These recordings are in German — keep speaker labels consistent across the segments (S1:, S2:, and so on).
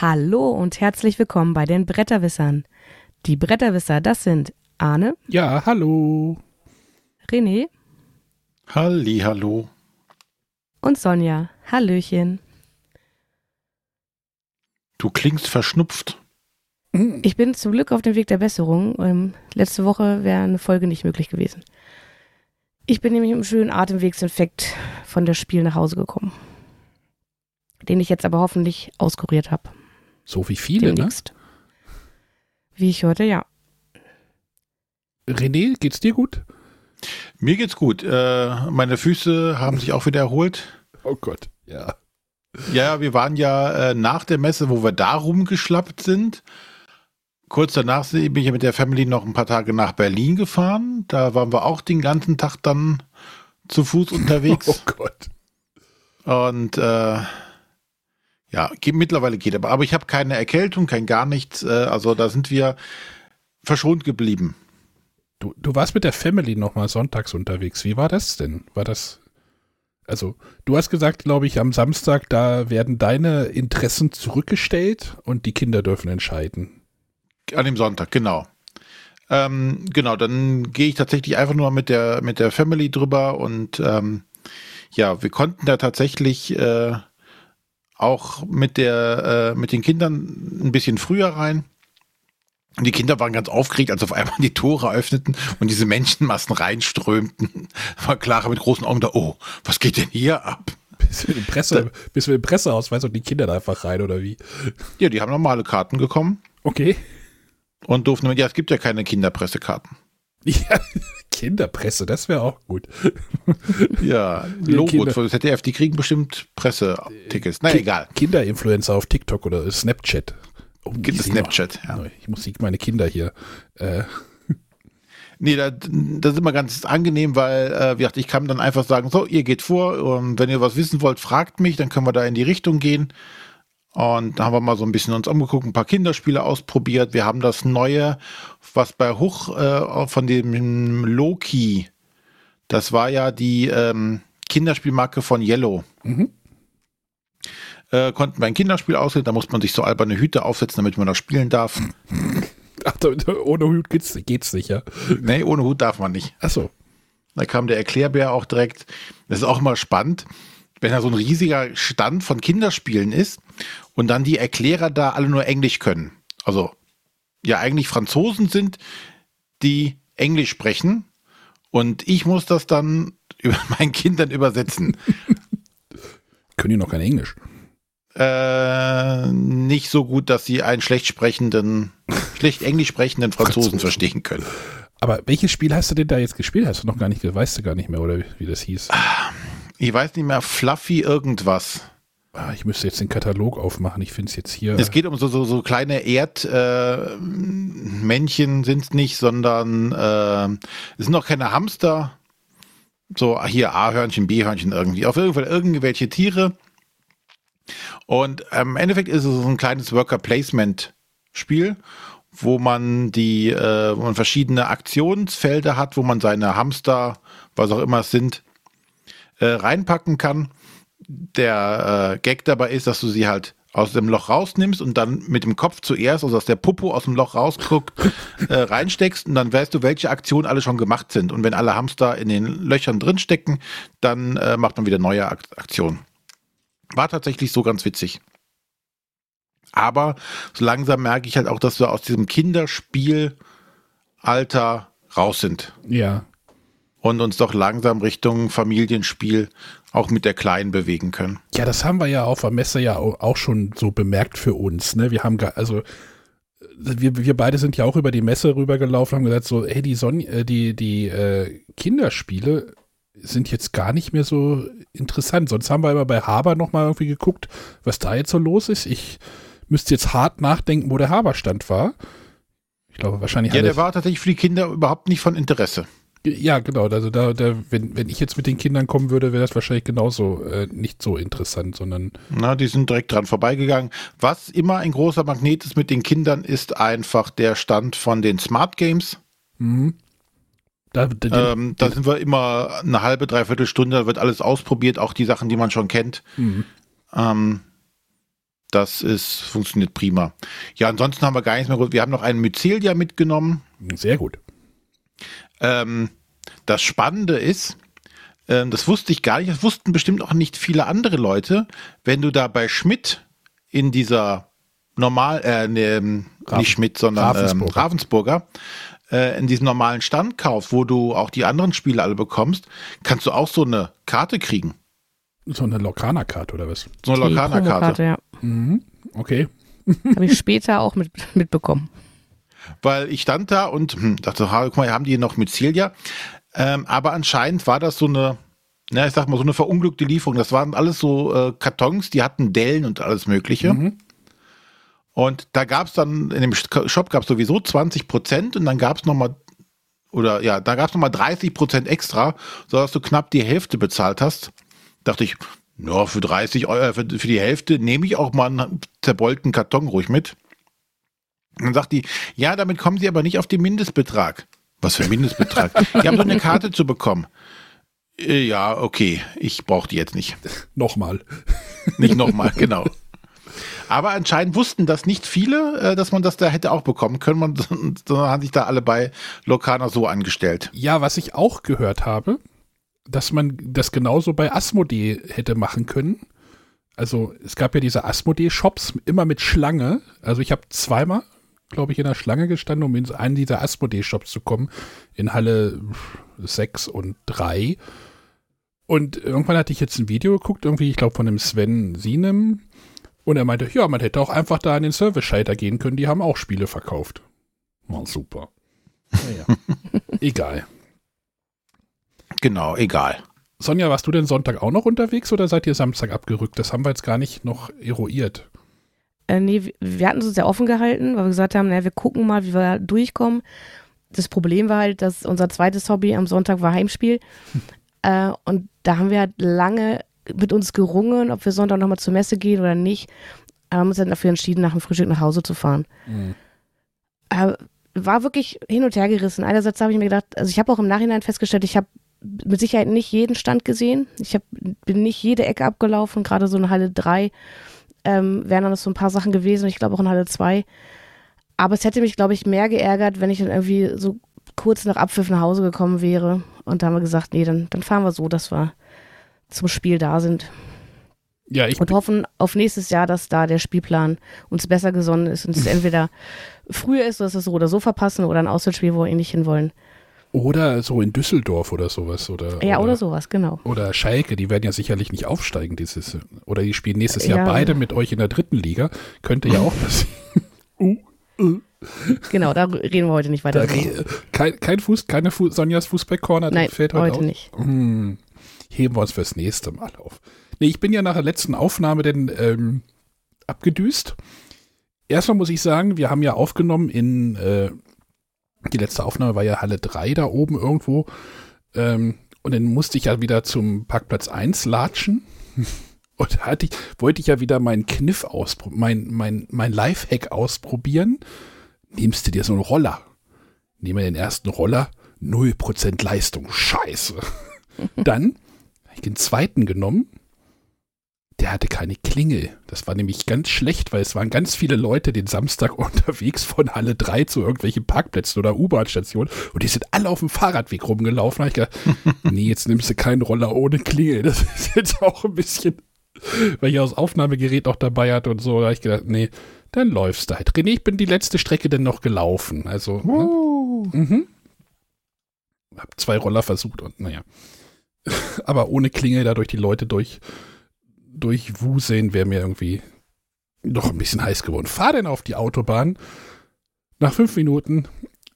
S1: Hallo und herzlich willkommen bei den Bretterwissern. Die Bretterwisser, das sind Arne.
S2: Ja, hallo.
S1: René.
S3: Halli, hallo.
S1: Und Sonja. Hallöchen.
S3: Du klingst verschnupft.
S1: Ich bin zum Glück auf dem Weg der Besserung. Ähm, letzte Woche wäre eine Folge nicht möglich gewesen. Ich bin nämlich mit einem schönen Atemwegsinfekt von das Spiel nach Hause gekommen. Den ich jetzt aber hoffentlich auskuriert habe.
S2: So wie viele,
S1: Demnächst. ne? Wie ich hörte, ja.
S2: René, geht's dir gut?
S3: Mir geht's gut. Äh, meine Füße haben sich auch wieder erholt.
S2: Oh Gott, ja.
S3: Ja, wir waren ja äh, nach der Messe, wo wir da rumgeschlappt sind. Kurz danach bin ich mit der Family noch ein paar Tage nach Berlin gefahren. Da waren wir auch den ganzen Tag dann zu Fuß unterwegs.
S2: Oh Gott.
S3: Und äh, ja, geht, mittlerweile geht aber. Aber ich habe keine Erkältung, kein gar nichts. Äh, also da sind wir verschont geblieben.
S2: Du, du warst mit der Family nochmal sonntags unterwegs. Wie war das denn? War das. Also, du hast gesagt, glaube ich, am Samstag, da werden deine Interessen zurückgestellt und die Kinder dürfen entscheiden.
S3: An dem Sonntag, genau. Ähm, genau, dann gehe ich tatsächlich einfach nur mit der, mit der Family drüber und ähm, ja, wir konnten da tatsächlich äh, auch mit der, äh, mit den Kindern ein bisschen früher rein. Und die Kinder waren ganz aufgeregt, als auf einmal die Tore öffneten und diese Menschenmassen reinströmten. War Clara mit großen Augen da, oh, was geht denn hier ab?
S2: Bis wir, im Presse, bis wir im Presseausweis und die Kinder da einfach rein, oder wie?
S3: Ja, die haben normale Karten bekommen.
S2: Okay.
S3: Und durften, ja, es gibt ja keine Kinderpressekarten.
S2: Ja, Kinderpresse, das wäre auch gut.
S3: Ja, Logo das ZDF, die kriegen bestimmt Pressetickets. Na,
S2: Ki
S3: egal.
S2: Kinderinfluencer auf TikTok oder Snapchat. Oh,
S3: Gibt es
S2: ich
S3: Snapchat, ja.
S2: Ich muss meine Kinder hier. Äh,
S3: Nee, das, das ist immer ganz angenehm, weil äh, wie gesagt, ich kann dann einfach sagen, so, ihr geht vor, und wenn ihr was wissen wollt, fragt mich, dann können wir da in die Richtung gehen. Und da haben wir mal so ein bisschen uns umgeguckt, ein paar Kinderspiele ausprobiert. Wir haben das neue, was bei Huch äh, von dem Loki, das war ja die ähm, Kinderspielmarke von Yellow.
S2: Mhm.
S3: Äh, konnten wir ein Kinderspiel auswählen, da muss man sich so alberne Hüte aufsetzen, damit man das spielen darf.
S2: ach, ohne Hut geht's, geht's nicht, ja.
S3: nee, ohne Hut darf man nicht.
S2: Achso.
S3: Da kam der Erklärbär auch direkt. Das ist auch immer spannend, wenn da so ein riesiger Stand von Kinderspielen ist und dann die Erklärer da alle nur Englisch können. Also ja eigentlich Franzosen sind, die Englisch sprechen und ich muss das dann über meinen Kindern übersetzen.
S2: Können die noch kein Englisch?
S3: Äh, nicht so gut, dass sie einen schlecht sprechenden, schlecht Englisch sprechenden Franzosen verstehen können.
S2: Aber welches Spiel hast du denn da jetzt gespielt? Hast du noch gar nicht, weißt du gar nicht mehr, oder wie, wie das hieß?
S3: Ich weiß nicht mehr, Fluffy irgendwas.
S2: Ah, ich müsste jetzt den Katalog aufmachen. Ich finde es jetzt hier.
S3: Es geht um so, so, so kleine Erdmännchen äh, sind es nicht, sondern äh, es sind noch keine Hamster. So hier A-Hörnchen, B-Hörnchen irgendwie. Auf jeden Fall irgendwelche Tiere. Und im Endeffekt ist es so ein kleines Worker-Placement-Spiel, wo man die, äh, wo man verschiedene Aktionsfelder hat, wo man seine Hamster, was auch immer es sind, äh, reinpacken kann. Der äh, Gag dabei ist, dass du sie halt aus dem Loch rausnimmst und dann mit dem Kopf zuerst, also dass der Popo aus dem Loch rausguckt, äh, reinsteckst und dann weißt du, welche Aktionen alle schon gemacht sind. Und wenn alle Hamster in den Löchern drin stecken, dann äh, macht man wieder neue Ak Aktionen. War tatsächlich so ganz witzig. Aber so langsam merke ich halt auch, dass wir aus diesem Kinderspielalter raus sind
S2: ja.
S3: Und uns doch langsam Richtung Familienspiel auch mit der Kleinen bewegen können.
S2: Ja, das haben wir ja auf der Messe ja au- auch schon so bemerkt für uns. Ne? Wir haben, also wir, wir beide sind ja auch über die Messe rübergelaufen, haben gesagt so, hey, die Son äh, die, die äh, Kinderspiele sind jetzt gar nicht mehr so interessant. Sonst haben wir immer bei Haber nochmal irgendwie geguckt, was da jetzt so los ist. Ich müsste jetzt hart nachdenken, wo der Haberstand war. Ich glaube, wahrscheinlich
S3: Ja, der
S2: er-
S3: war tatsächlich für die Kinder überhaupt nicht von Interesse.
S2: Ja, genau. Also da, da wenn, wenn ich jetzt mit den Kindern kommen würde, wäre das wahrscheinlich genauso äh, nicht so interessant, sondern
S3: Na, die sind direkt dran vorbeigegangen. Was immer ein großer Magnet ist mit den Kindern, ist einfach der Stand von den Smart Games.
S2: mhm. da, da,
S3: Ähm, da sind wir immer eine halbe, dreiviertel Stunde, da wird alles ausprobiert, auch die Sachen, die man schon kennt.
S2: mhm.
S3: Ähm, Das ist, funktioniert prima. Ja, ansonsten haben wir gar nichts mehr. Wir haben noch einen Mycelia mitgenommen.
S2: Sehr gut.
S3: Ähm, das Spannende ist, ähm, das wusste ich gar nicht, das wussten bestimmt auch nicht viele andere Leute, wenn du da bei Schmidt in dieser normal, äh, ne, nicht Schmidt, sondern Ravensburger, ähm, Ravensburger äh, in diesem normalen Stand kaufst, wo du auch die anderen Spiele alle bekommst, kannst du auch so eine Karte kriegen.
S2: So eine Lokana-Karte oder was?
S3: So eine Lokana-Karte. Ja.
S2: Mhm. Okay.
S1: Habe ich später auch mit, mitbekommen.
S3: Weil ich stand da und hm, dachte, guck mal, haben die noch mit Celia. Ähm, aber anscheinend war das so eine, na, ich sag mal, so eine verunglückte Lieferung. Das waren alles so äh, Kartons, die hatten Dellen und alles Mögliche. Mhm. Und da gab es dann, in dem Shop gab es sowieso 20 Prozent und dann gab es nochmal, oder ja, da gab es nochmal 30 Prozent extra, sodass du knapp die Hälfte bezahlt hast dachte ich, ja, für 30 Euro, für, für die Hälfte nehme ich auch mal einen zerbeulten Karton ruhig mit. Und dann sagt die, ja, damit kommen Sie aber nicht auf den Mindestbetrag. Was für ein Mindestbetrag? die haben so eine Karte zu bekommen. Äh, ja, okay, ich brauche die jetzt nicht.
S2: Nochmal.
S3: Nicht nochmal, genau. Aber anscheinend wussten das nicht viele, äh, dass man das da hätte auch bekommen können, man, sondern haben sich da alle bei Lokana so angestellt.
S2: Ja, was ich auch gehört habe, dass man das genauso bei Asmodee hätte machen können. Also es gab ja diese Asmodee-Shops immer mit Schlange. Also ich habe zweimal, glaube ich, in der Schlange gestanden, um in einen dieser Asmodee-Shops zu kommen, in Halle 6 und 3. Und irgendwann hatte ich jetzt ein Video geguckt, irgendwie, ich glaube, von dem Sven Sienem. Und er meinte, ja, man hätte auch einfach da an den Service-Schalter gehen können, die haben auch Spiele verkauft. War super. Naja, egal.
S3: Genau, egal.
S2: Sonja, warst du denn Sonntag auch noch unterwegs oder seid ihr Samstag abgerückt? Das haben wir jetzt gar nicht noch eruiert.
S1: Äh, nee, wir hatten es uns ja offen gehalten, weil wir gesagt haben, naja, wir gucken mal, wie wir durchkommen. Das Problem war halt, dass unser zweites Hobby am Sonntag war Heimspiel. Äh, und da haben wir halt lange mit uns gerungen, ob wir Sonntag nochmal zur Messe gehen oder nicht. Aber haben uns dann dafür entschieden, nach dem Frühstück nach Hause zu fahren. Mhm. Äh, war wirklich hin und her gerissen. Einerseits habe ich mir gedacht, also ich habe auch im Nachhinein festgestellt, ich habe mit Sicherheit nicht jeden Stand gesehen. Ich hab, bin nicht jede Ecke abgelaufen, gerade so in Halle 3 ähm, wären dann noch so ein paar Sachen gewesen, ich glaube auch in Halle 2. Aber es hätte mich, glaube ich, mehr geärgert, wenn ich dann irgendwie so kurz nach Abpfiff nach Hause gekommen wäre. Und da haben wir gesagt, nee, dann, dann fahren wir so, dass wir zum Spiel da sind.
S2: Ja, ich
S1: und hoffen auf nächstes Jahr, dass da der Spielplan uns besser gesonnen ist und es entweder früher ist, dass wir es so oder so verpassen oder ein Auswärtsspiel, wo wir ähnlich hinwollen.
S2: Oder so in Düsseldorf oder sowas. Oder,
S1: ja, oder, oder, sowas, genau.
S2: Oder Schalke, die werden ja sicherlich nicht aufsteigen dieses Oder die spielen nächstes ja. Jahr beide mit euch in der dritten Liga. Könnte ja auch passieren. uh,
S1: uh. Genau, da reden wir heute nicht weiter.
S2: Re kein, kein Fuß, keine Fu Sonjas Fußballcorner,
S1: Nein, fällt heute, heute nicht.
S2: Hm, heben wir uns fürs nächste Mal auf. Nee, ich bin ja nach der letzten Aufnahme denn ähm, abgedüst. Erstmal muss ich sagen, wir haben ja aufgenommen in äh, die letzte Aufnahme war ja Halle 3 da oben irgendwo. Ähm, und dann musste ich ja wieder zum Parkplatz 1 latschen. Und hatte ich, wollte ich ja wieder meinen Kniff ausprobieren, mein, mein, mein Lifehack ausprobieren. Nimmst du dir so einen Roller. Nehme den ersten Roller, 0% Leistung. Scheiße. Dann habe ich den zweiten genommen, der hatte keine Klingel. Das war nämlich ganz schlecht, weil es waren ganz viele Leute den Samstag unterwegs von Halle 3 zu irgendwelchen Parkplätzen oder U-Bahn-Stationen und die sind alle auf dem Fahrradweg rumgelaufen. Da habe ich gedacht, nee, jetzt nimmst du keinen Roller ohne Klingel. Das ist jetzt auch ein bisschen, weil ich das Aufnahmegerät auch dabei hatte und so. Da habe ich gedacht, nee, dann läufst du halt. René, ich bin die letzte Strecke denn noch gelaufen. Also, uh. ne? mhm. Hab zwei Roller versucht und naja. Aber ohne Klingel da durch die Leute durch durchwuseln wäre mir irgendwie doch ein bisschen heiß geworden. Fahr denn auf die Autobahn. Nach fünf Minuten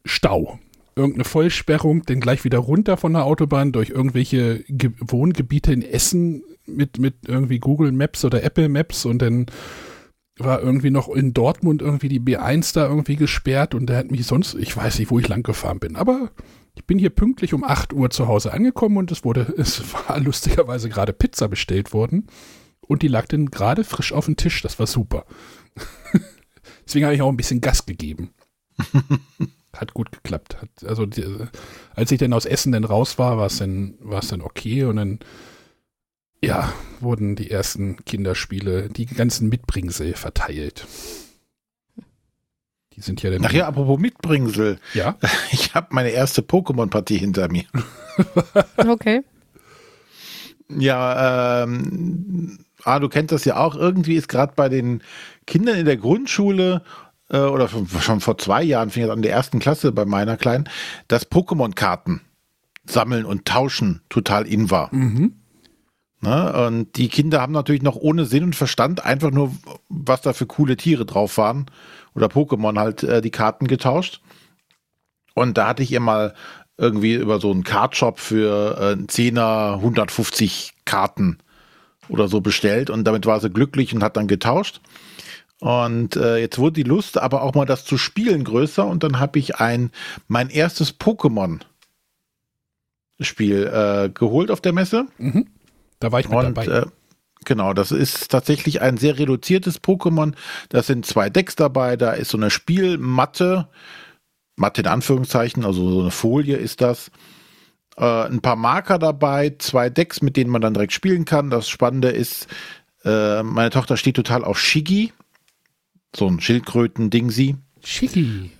S2: Stau. Irgendeine Vollsperrung, dann gleich wieder runter von der Autobahn durch irgendwelche Ge Wohngebiete in Essen mit, mit irgendwie Google Maps oder Apple Maps und dann war irgendwie noch in Dortmund irgendwie die B1 da irgendwie gesperrt und der hat mich sonst, ich weiß nicht, wo ich lang gefahren bin, aber ich bin hier pünktlich um 8 Uhr zu Hause angekommen und es wurde, es war lustigerweise gerade Pizza bestellt worden und die lag dann gerade frisch auf dem Tisch. Das war super. Deswegen habe ich auch ein bisschen Gas gegeben. Hat gut geklappt. Hat, also die, als ich dann aus Essen dann raus war, war es dann, war es dann okay und dann ja, wurden die ersten Kinderspiele, die ganzen Mitbringsel verteilt. Die sind ja dann.
S3: Ach ja, apropos Mitbringsel.
S2: Ja.
S3: Ich habe meine erste Pokémon-Partie hinter mir.
S1: Okay.
S3: Ja, ähm, ah, du kennst das ja auch. Irgendwie ist gerade bei den Kindern in der Grundschule äh, oder schon, vor zwei Jahren, fing das an der ersten Klasse bei meiner Kleinen, dass Pokémon-Karten sammeln und tauschen total in war.
S2: Mhm.
S3: Ne? Und die Kinder haben natürlich noch ohne Sinn und Verstand einfach nur, was da für coole Tiere drauf waren oder Pokémon halt äh, die Karten getauscht. Und da hatte ich ihr mal irgendwie über so einen Cardshop für äh, einen Zehner 150 Karten oder so bestellt und damit war sie glücklich und hat dann getauscht. Und äh, jetzt wurde die Lust, aber auch mal das zu spielen größer und dann habe ich ein mein erstes Pokémon Spiel äh, geholt auf der Messe.
S2: Mhm. Da war ich mit
S3: Und
S2: dabei.
S3: äh, genau, das ist tatsächlich ein sehr reduziertes Pokémon. Da sind zwei Decks dabei, da ist so eine Spielmatte, Matte in Anführungszeichen, also so eine Folie ist das. Äh, ein paar Marker dabei, zwei Decks, mit denen man dann direkt spielen kann. Das Spannende ist, äh, meine Tochter steht total auf Shiggy, so ein Schildkröten-Dingsi.
S2: Schicki.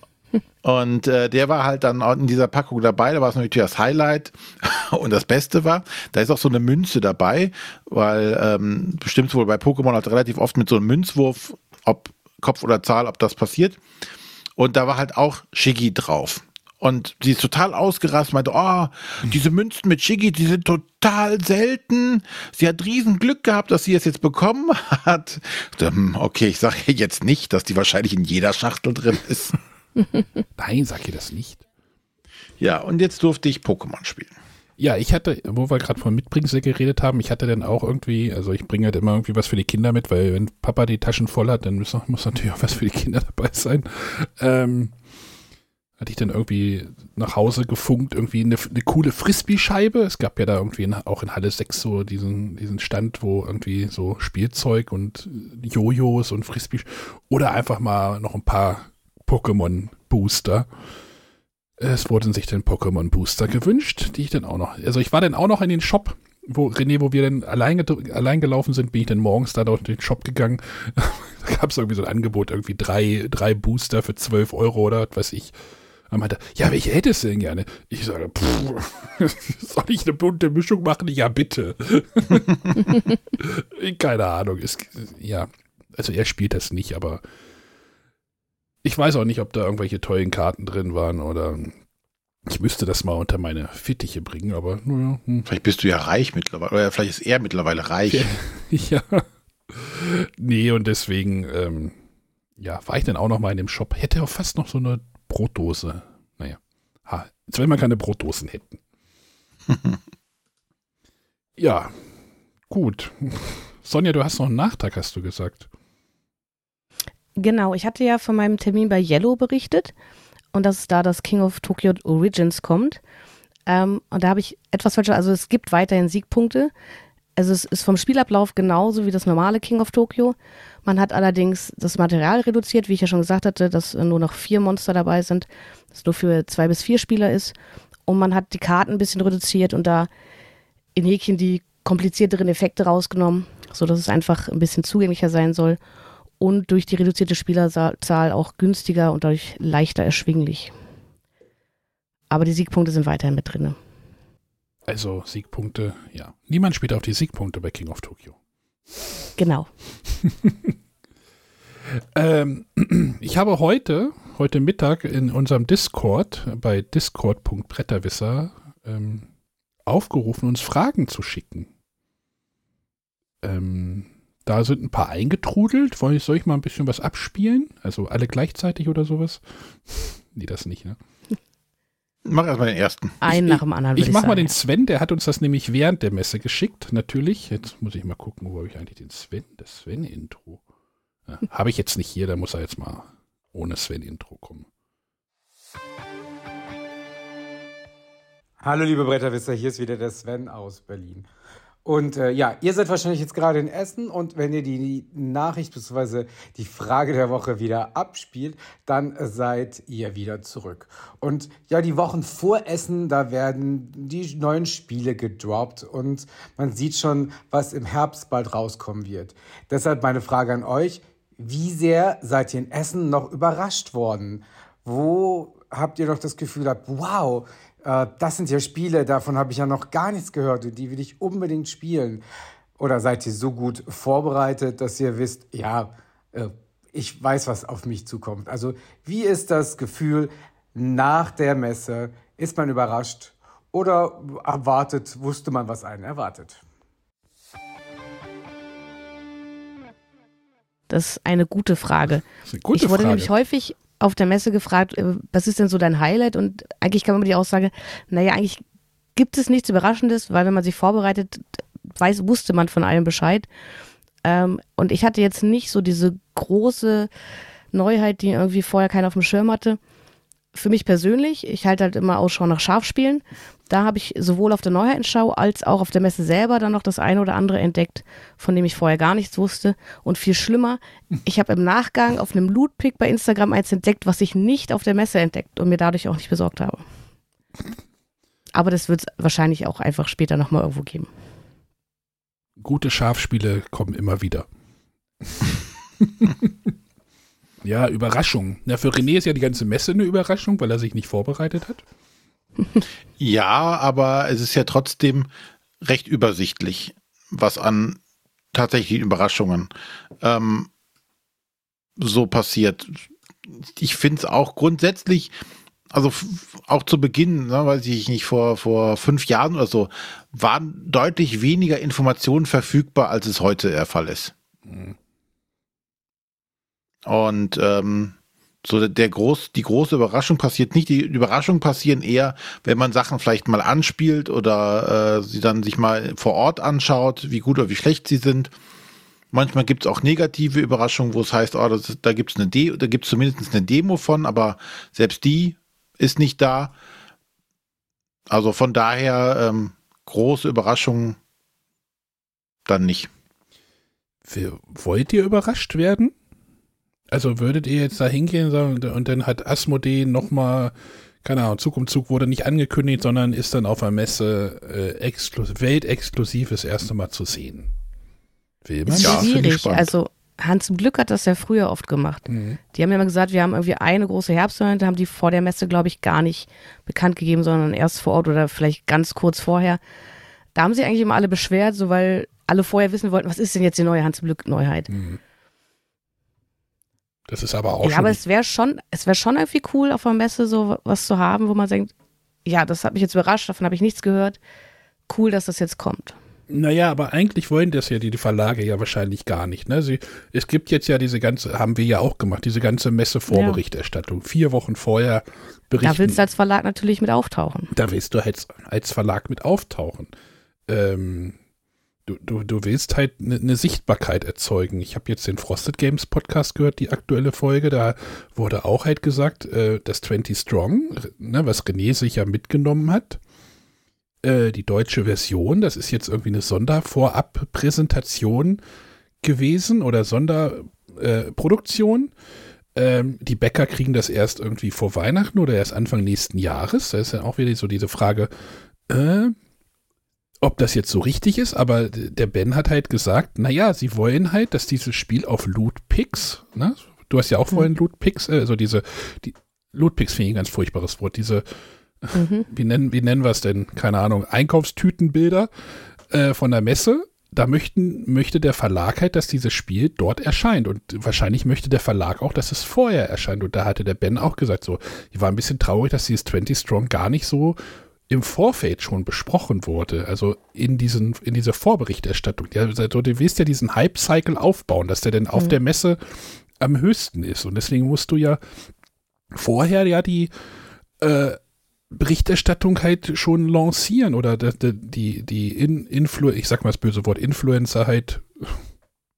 S3: Und äh, der war halt dann in dieser Packung dabei. Da war es natürlich das Highlight. Und das Beste war, da ist auch so eine Münze dabei, weil ähm, bestimmt wohl bei Pokémon halt relativ oft mit so einem Münzwurf, ob Kopf oder Zahl, ob das passiert. Und da war halt auch Shiggy drauf. Und sie ist total ausgerastet, meinte, oh, diese Münzen mit Shiggy, die sind total selten. Sie hat riesen Glück gehabt, dass sie es jetzt bekommen hat. Ähm, Okay, ich sage jetzt nicht, dass die wahrscheinlich in jeder Schachtel drin ist.
S2: Nein, sag ihr das nicht.
S3: Ja, und jetzt durfte ich Pokémon spielen.
S2: Ja, ich hatte, wo wir gerade von Mitbringsel geredet haben, ich hatte dann auch irgendwie, also ich bringe halt immer irgendwie was für die Kinder mit, weil wenn Papa die Taschen voll hat, dann muss, muss natürlich auch was für die Kinder dabei sein. Ähm, hatte ich dann irgendwie nach Hause gefunkt, irgendwie eine, eine coole Frisbee-Scheibe. Es gab ja da irgendwie in, auch in Halle 6 so diesen, diesen Stand, wo irgendwie so Spielzeug und Jojos und Frisbee oder einfach mal noch ein paar Pokémon-Booster. Es wurden sich dann Pokémon-Booster gewünscht, die ich dann auch noch. Also ich war dann auch noch in den Shop, wo René, wo wir dann allein, allein gelaufen sind, bin ich dann morgens da in den Shop gegangen. da gab es irgendwie so ein Angebot, irgendwie drei, drei Booster für 12 Euro oder was weiß ich. Er meinte, ja, welche hättest du denn gerne? Ich sage, soll ich eine bunte Mischung machen? Ja, bitte. Keine Ahnung. Es, ja, also er spielt das nicht, aber ich weiß auch nicht, ob da irgendwelche tollen Karten drin waren oder ich müsste das mal unter meine Fittiche bringen, aber naja. Hm.
S3: Vielleicht bist du ja reich mittlerweile. Oder vielleicht ist er mittlerweile reich.
S2: Ja. Nee, und deswegen, ähm, ja, war ich dann auch noch mal in dem Shop. Hätte auch fast noch so eine Brotdose. Naja. Ha, als wenn wir keine Brotdosen hätten. ja, gut. Sonja, du hast noch einen Nachtrag, hast du gesagt.
S1: Genau, ich hatte ja von meinem Termin bei Yellow berichtet und dass da das King of Tokyo Origins kommt. Ähm, und da habe ich etwas falsch, also es gibt weiterhin Siegpunkte. Also es ist vom Spielablauf genauso wie das normale King of Tokyo. Man hat allerdings das Material reduziert, wie ich ja schon gesagt hatte, dass nur noch vier Monster dabei sind, das nur für zwei bis vier Spieler ist. Und man hat die Karten ein bisschen reduziert und da in Häkchen die komplizierteren Effekte rausgenommen, sodass es einfach ein bisschen zugänglicher sein soll und durch die reduzierte Spielerzahl auch günstiger und dadurch leichter erschwinglich. Aber die Siegpunkte sind weiterhin mit drin.
S2: Also Siegpunkte, ja. Niemand spielt auf die Siegpunkte bei King of Tokyo.
S1: Genau.
S2: Ähm, ich habe heute, heute Mittag in unserem Discord bei discord.bretterwisser ähm, aufgerufen, uns Fragen zu schicken. Ähm, da sind ein paar eingetrudelt. Soll ich, soll ich mal ein bisschen was abspielen? Also alle gleichzeitig oder sowas? nee, das nicht, ne?
S3: Mach erstmal den ersten.
S1: Ein
S2: Ich-
S1: nach dem anderen. würd
S2: Ich mach mal
S1: sagen,
S2: den Sven, der hat uns das nämlich während der Messe geschickt, natürlich. Jetzt muss ich mal gucken, wo habe ich eigentlich den Sven, das Sven-Intro. Ja, habe ich jetzt nicht hier, da muss er jetzt mal ohne Sven-Intro kommen.
S4: Hallo liebe Bretterwisser, hier ist wieder der Sven aus Berlin. Und äh, ja, ihr seid wahrscheinlich jetzt gerade in Essen und wenn ihr die Nachricht bzw. die Frage der Woche wieder abspielt, dann seid ihr wieder zurück. Und ja, die Wochen vor Essen, da werden die neuen Spiele gedroppt und man sieht schon, was im Herbst bald rauskommen wird. Deshalb meine Frage an euch, wie sehr seid ihr in Essen noch überrascht worden? Wo habt ihr noch das Gefühl gehabt, wow, das sind ja Spiele, davon habe ich ja noch gar nichts gehört und die will ich unbedingt spielen. Oder seid ihr so gut vorbereitet, dass ihr wisst, ja, äh, ich weiß, was auf mich zukommt. Also wie ist das Gefühl nach der Messe? Ist man überrascht oder erwartet, wusste man, was einen erwartet?
S1: Das ist eine gute Frage.
S2: Eine gute
S1: ich wurde
S2: Frage.
S1: nämlich häufig auf der Messe gefragt, äh, was ist denn so dein Highlight? Und eigentlich kann man die Aussage, naja, eigentlich gibt es nichts Überraschendes, weil wenn man sich vorbereitet, weiß, wusste man von allem Bescheid. Ähm, und ich hatte jetzt nicht so diese große Neuheit, die irgendwie vorher keiner auf dem Schirm hatte. Für mich persönlich, ich halte halt immer Ausschau nach Scharfspielen. Da habe ich sowohl auf der Neuheitenschau als auch auf der Messe selber dann noch das eine oder andere entdeckt, von dem ich vorher gar nichts wusste. Und viel schlimmer, ich habe im Nachgang auf einem Lootpick bei Instagram eins entdeckt, was ich nicht auf der Messe entdeckt und mir dadurch auch nicht besorgt habe. Aber das wird es wahrscheinlich auch einfach später nochmal irgendwo geben.
S2: Gute Schafspiele kommen immer wieder. ja, Überraschung. Na, für René ist ja die ganze Messe eine Überraschung, weil er sich nicht vorbereitet hat.
S3: Ja, aber es ist ja trotzdem recht übersichtlich, was an tatsächlichen Überraschungen ähm, so passiert. Ich finde es auch grundsätzlich, also auch zu Beginn, ne, weiß ich nicht, vor, vor fünf Jahren oder so, waren deutlich weniger Informationen verfügbar, als es heute der Fall ist. Und ähm, so der, groß, die große Überraschung passiert nicht. Die Überraschungen passieren eher, wenn man Sachen vielleicht mal anspielt oder äh, sie dann sich mal vor Ort anschaut, wie gut oder wie schlecht sie sind. Manchmal gibt es auch negative Überraschungen, wo es heißt, oh, das, da gibt es eine De da gibt es zumindest eine Demo von, aber selbst die ist nicht da. Also von daher ähm, große Überraschungen dann nicht.
S2: Wollt ihr überrascht werden? Also würdet ihr jetzt da hingehen und dann hat Asmodee nochmal, keine Ahnung, Zug um Zug wurde nicht angekündigt, sondern ist dann auf der Messe äh, exklus weltexklusiv das erste Mal zu sehen. Will man?
S1: Ist
S3: Ja,
S1: schwierig. Also Hans im Glück hat das ja früher oft gemacht.
S2: Mhm.
S1: Die haben ja immer gesagt, wir haben irgendwie eine große Herbstvariante, haben die vor der Messe, glaube ich, gar nicht bekannt gegeben, sondern erst vor Ort oder vielleicht ganz kurz vorher. Da haben sie eigentlich immer alle beschwert, so weil alle vorher wissen wollten, was ist denn jetzt die neue Hans im Glück Neuheit.
S2: Mhm. Das ist aber auch
S1: Ja, aber es wäre schon, es wäre schon irgendwie cool, auf der Messe so was zu haben, wo man denkt, ja, das hat mich jetzt überrascht, davon habe ich nichts gehört. Cool, dass das jetzt kommt.
S2: Naja, aber eigentlich wollen das ja die, die Verlage ja wahrscheinlich gar nicht. Ne? Sie, es gibt jetzt ja diese ganze, haben wir ja auch gemacht, diese ganze Messe-Vorberichterstattung. Vier Wochen vorher berichten.
S1: Da willst du als Verlag natürlich mit auftauchen.
S2: da willst du als, als Verlag mit auftauchen. Ähm, du, du, du willst halt eine ne Sichtbarkeit erzeugen. Ich habe jetzt den Frosted Games Podcast gehört, die aktuelle Folge. Da wurde auch halt gesagt, äh, das 20 Strong, ne, was René sich ja mitgenommen hat, äh, die deutsche Version, das ist jetzt irgendwie eine Sondervorab-Präsentation gewesen oder Sonderproduktion. Äh, ähm, die Bäcker kriegen das erst irgendwie vor Weihnachten oder erst Anfang nächsten Jahres. Da ist ja auch wieder so diese Frage, äh, ob das jetzt so richtig ist, aber der Ben hat halt gesagt, naja, sie wollen halt, dass dieses Spiel auf Lootpicks, ne? Du hast ja auch vorhin Lootpicks, äh, also diese, die Lootpicks finde ich ein ganz furchtbares Wort, diese,
S1: Mhm.
S2: wie nennen, wie nennen wir es denn? Keine Ahnung, Einkaufstütenbilder äh, von der Messe. Da möchten, möchte der Verlag halt, dass dieses Spiel dort erscheint. Und wahrscheinlich möchte der Verlag auch, dass es vorher erscheint. Und da hatte der Ben auch gesagt, so, ich war ein bisschen traurig, dass dieses 20 Strong gar nicht so im Vorfeld schon besprochen wurde. Also in diesen, in dieser Vorberichterstattung. Ja, also du willst ja diesen Hype-Cycle aufbauen, dass der denn auf
S1: Mhm.
S2: der Messe am höchsten ist. Und deswegen musst du ja vorher ja die äh, Berichterstattung halt schon lancieren oder die, die, die in, Influ ich sag mal das böse Wort, Influencer halt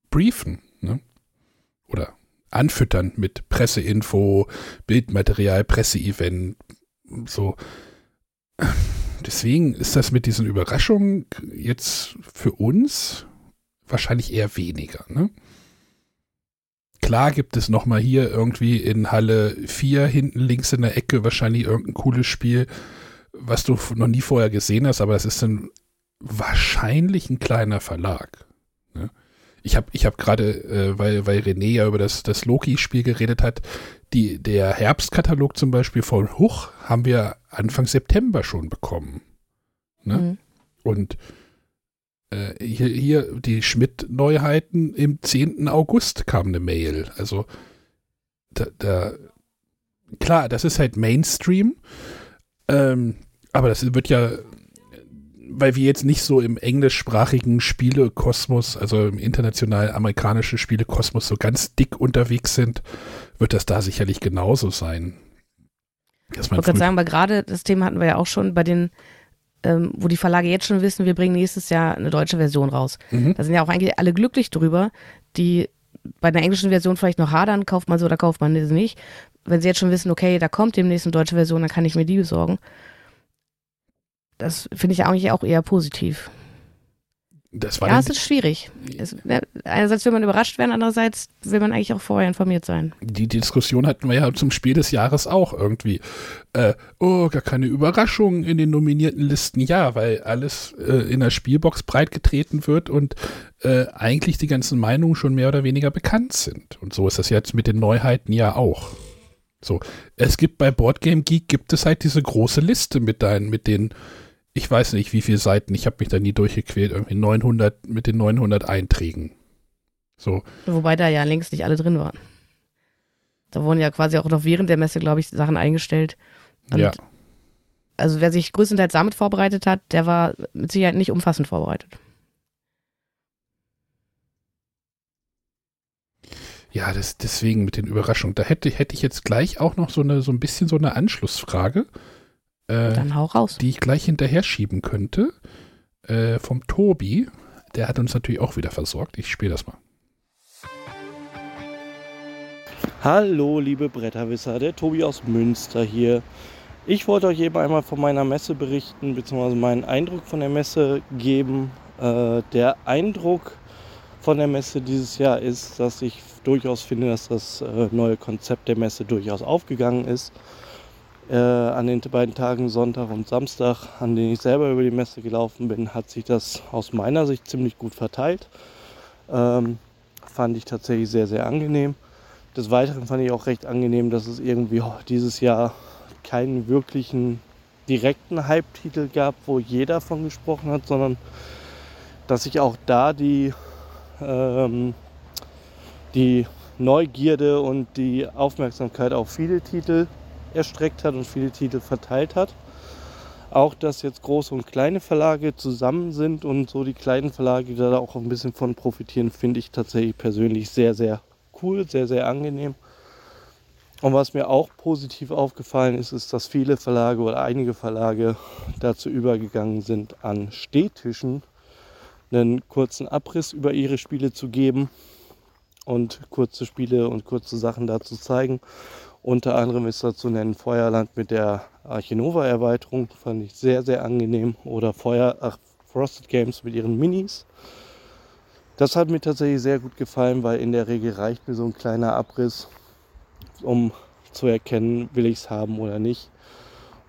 S2: briefen, ne? Oder anfüttern mit Presseinfo, Bildmaterial, Presseevent, so. Deswegen ist das mit diesen Überraschungen jetzt für uns wahrscheinlich eher weniger. Ne? Klar gibt es nochmal hier irgendwie in Halle 4 hinten links in der Ecke wahrscheinlich irgendein cooles Spiel, was du noch nie vorher gesehen hast, aber das ist dann wahrscheinlich ein kleiner Verlag. Ne? Ich habe ich hab gerade, äh, weil, weil René ja über das, das Loki-Spiel geredet hat, die, der Herbstkatalog zum Beispiel von Huch haben wir Anfang September schon bekommen. Ne? Mhm. Und äh, hier, hier die Schmidt-Neuheiten im 10. August kam eine Mail. Also da, da klar, das ist halt Mainstream. Ähm, aber das wird ja, weil wir jetzt nicht so im englischsprachigen Spielekosmos, also im international amerikanischen Spielekosmos so ganz dick unterwegs sind, wird das da sicherlich genauso sein.
S1: Ich wollte gerade sagen, aber gerade das Thema hatten wir ja auch schon bei den ähm, wo die Verlage jetzt schon wissen, wir bringen nächstes Jahr eine deutsche Version raus. Mhm. Da sind ja auch eigentlich alle glücklich drüber, die bei einer englischen Version vielleicht noch hadern, kauft man so oder kauft man das nicht. Wenn sie jetzt schon wissen, okay, da kommt demnächst eine deutsche Version, dann kann ich mir die besorgen. Das finde ich eigentlich auch eher positiv.
S2: Das war
S1: ja, es ist schwierig. Es, ne, einerseits will man überrascht werden, andererseits will man eigentlich auch vorher informiert sein.
S2: Die, die Diskussion hatten wir ja zum Spiel des Jahres auch irgendwie. Äh, oh, gar keine Überraschung in den nominierten Listen. Ja, weil alles äh, in der Spielbox breitgetreten wird und äh, eigentlich die ganzen Meinungen schon mehr oder weniger bekannt sind. Und so ist das jetzt mit den Neuheiten ja auch. So, es gibt bei Boardgame Geek gibt es halt diese große Liste mit deinen, mit den ich weiß nicht, wie viele Seiten, ich habe mich da nie durchgequält, irgendwie 900 mit den 900 Einträgen. So.
S1: Wobei da ja längst nicht alle drin waren. Da wurden ja quasi auch noch während der Messe, glaube ich, Sachen eingestellt. Und
S2: ja.
S1: Also wer sich größtenteils damit vorbereitet hat, der war mit Sicherheit nicht umfassend vorbereitet.
S2: Ja, das, deswegen mit den Überraschungen. Da hätte, hätte ich jetzt gleich auch noch so eine so ein bisschen so eine Anschlussfrage.
S1: Äh, Dann hau raus.
S2: Die ich gleich hinterher schieben könnte. Äh, vom Tobi. Der hat uns natürlich auch wieder versorgt. Ich spiele das mal.
S5: Hallo, liebe Bretterwisser, der Tobi aus Münster hier. Ich wollte euch eben einmal von meiner Messe berichten, beziehungsweise meinen Eindruck von der Messe geben. Äh, der Eindruck von der Messe dieses Jahr ist, dass ich durchaus finde, dass das äh, neue Konzept der Messe durchaus aufgegangen ist äh, an den beiden Tagen Sonntag und Samstag, an denen ich selber über die Messe gelaufen bin, hat sich das aus meiner Sicht ziemlich gut verteilt. Ähm, fand ich tatsächlich sehr, sehr angenehm. Des Weiteren fand ich auch recht angenehm, dass es irgendwie dieses Jahr keinen wirklichen direkten Hype-Titel gab, wo jeder von gesprochen hat, sondern dass sich auch da die, ähm, die Neugierde und die Aufmerksamkeit auf viele Titel erstreckt hat und viele Titel verteilt hat. Auch, dass jetzt große und kleine Verlage zusammen sind und so die kleinen Verlage da auch ein bisschen von profitieren, finde ich tatsächlich persönlich sehr, sehr cool, sehr, sehr angenehm. Und was mir auch positiv aufgefallen ist, ist, dass viele Verlage oder einige Verlage dazu übergegangen sind, an Stehtischen einen kurzen Abriss über ihre Spiele zu geben und kurze Spiele und kurze Sachen dazu zeigen unter anderem ist da zu nennen Feuerland mit der Archinova-Erweiterung, fand ich sehr, sehr angenehm. Oder Feuer, ach, Frosted Games mit ihren Minis. Das hat mir tatsächlich sehr gut gefallen, weil in der Regel reicht mir so ein kleiner Abriss, um zu erkennen, will ich es haben oder nicht.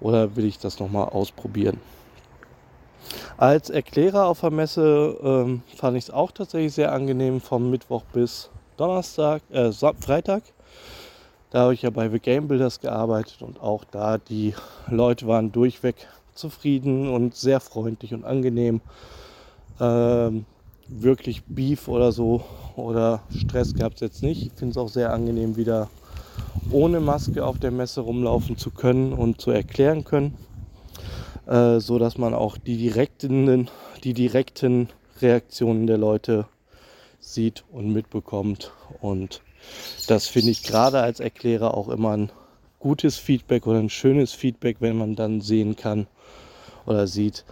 S5: Oder will ich das nochmal ausprobieren. Als Erklärer auf der Messe ähm, fand ich es auch tatsächlich sehr angenehm, vom Mittwoch bis Donnerstag, äh, Freitag. Da habe ich ja bei The Game Builders gearbeitet und auch da die Leute waren durchweg zufrieden und sehr freundlich und angenehm. Ähm, wirklich Beef oder so oder Stress gab es jetzt nicht. Ich finde es auch sehr angenehm, wieder ohne Maske auf der Messe rumlaufen zu können und zu erklären können, äh, so dass man auch die direkten, die direkten Reaktionen der Leute sieht und mitbekommt und das finde ich gerade als Erklärer auch immer ein gutes Feedback oder ein schönes Feedback, wenn man dann sehen kann oder sieht,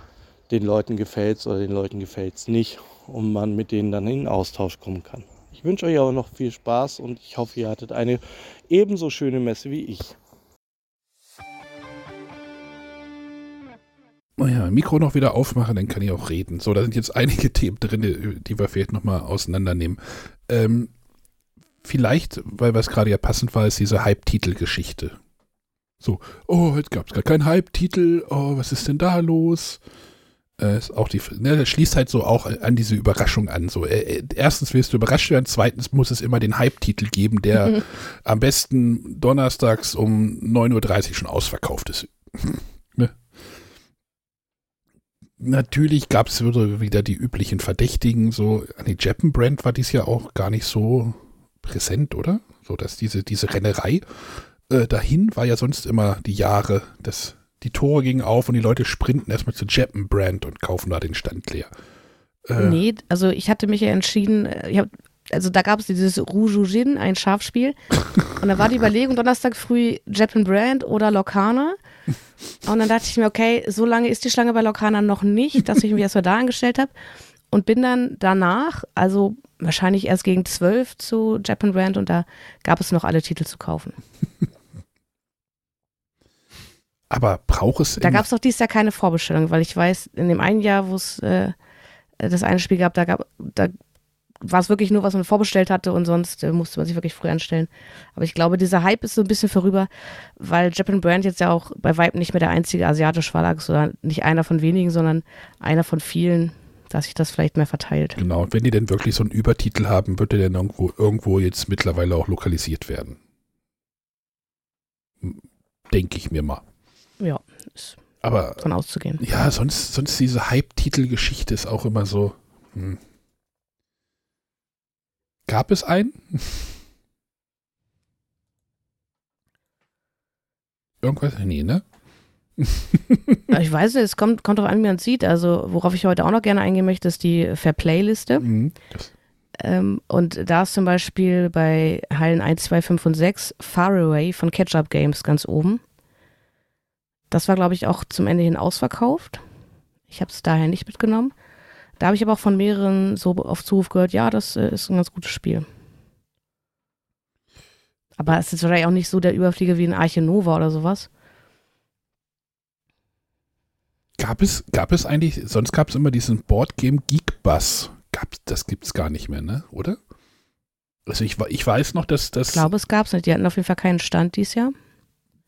S5: den Leuten gefällt es oder den Leuten gefällt es nicht und man mit denen dann in Austausch kommen kann. Ich wünsche euch aber noch viel Spaß und ich hoffe, ihr hattet eine ebenso schöne Messe wie ich.
S2: Oh ja, mein Mikro noch wieder aufmache, dann kann ich auch reden. So, da sind jetzt einige Themen drin, die wir vielleicht nochmal auseinandernehmen. Ähm, vielleicht, weil was gerade ja passend war, ist diese Hype-Titel-Geschichte. So, oh, jetzt gab es gar keinen Hype-Titel, oh, was ist denn da los? Äh, ist auch die, ne, das schließt halt so auch an diese Überraschung an. So, äh, erstens willst du überrascht werden, zweitens muss es immer den Hype-Titel geben, der mhm. am besten donnerstags um 9.30 Uhr schon ausverkauft ist. ne? Natürlich gab es wieder die üblichen Verdächtigen, so, die Japan Brand war dies ja auch gar nicht so präsent, oder? So, dass diese, diese Rennerei äh, dahin war ja sonst immer die Jahre des die Tore gingen auf und die Leute sprinten erstmal zu Japan Brand und kaufen da den Stand leer.
S1: Äh, nee, also ich hatte mich ja entschieden, äh, ich hab, also da gab es dieses Rujujin, ein Schafspiel. und da war die Überlegung, Donnerstag früh Japan Brand oder Lokana. Und dann dachte ich mir, okay, so lange ist die Schlange bei Lokana noch nicht, dass ich mich erstmal da angestellt habe. Und bin dann danach, also wahrscheinlich erst gegen zwölf zu Japan Brand und da gab es noch alle Titel zu kaufen.
S2: Aber braucht es.
S1: Da gab es doch dieses Jahr keine Vorbestellung, weil ich weiß, in dem einen Jahr, wo es äh, das eine Spiel gab, da gab, da war es wirklich nur, was man vorbestellt hatte und sonst äh, musste man sich wirklich früh anstellen. Aber ich glaube, dieser Hype ist so ein bisschen vorüber, weil Japan Brand jetzt ja auch bei Vibe nicht mehr der einzige asiatische Verlag ist oder nicht einer von wenigen, sondern einer von vielen, dass sich das vielleicht mehr verteilt.
S2: Genau, und wenn die denn wirklich so einen Übertitel haben, wird der dann irgendwo, irgendwo jetzt mittlerweile auch lokalisiert werden. Denke ich mir mal.
S1: Ja, ist
S2: aber
S1: von auszugehen.
S2: Ja, sonst, sonst diese Hype-Titel-Geschichte ist auch immer so. Hm. Gab es einen? Irgendwas? Nee, ne?
S1: Ich weiß nicht, es kommt, kommt drauf an, wie man sieht. Also, worauf ich heute auch noch gerne eingehen möchte, ist die Fair-Play-Liste. Mhm. Ähm, und da ist zum Beispiel bei Hallen 1, 2, 5 und 6 Faraway von Catch-Up Games ganz oben. Das war, glaube ich, auch zum Ende hin ausverkauft. Ich habe es daher nicht mitgenommen. Da habe ich aber auch von mehreren so auf Zuruf gehört, ja, das äh, ist ein ganz gutes Spiel. Aber es ist wahrscheinlich auch nicht so der Überflieger wie ein Arche Nova oder sowas.
S2: Gab es, gab es eigentlich, sonst gab es immer diesen Boardgame Geek Bus. Gab, das gibt es gar nicht mehr, ne? Oder? Also ich, ich weiß noch, dass das.
S1: Ich glaube, es gab es nicht. Die hatten auf jeden Fall keinen Stand dieses Jahr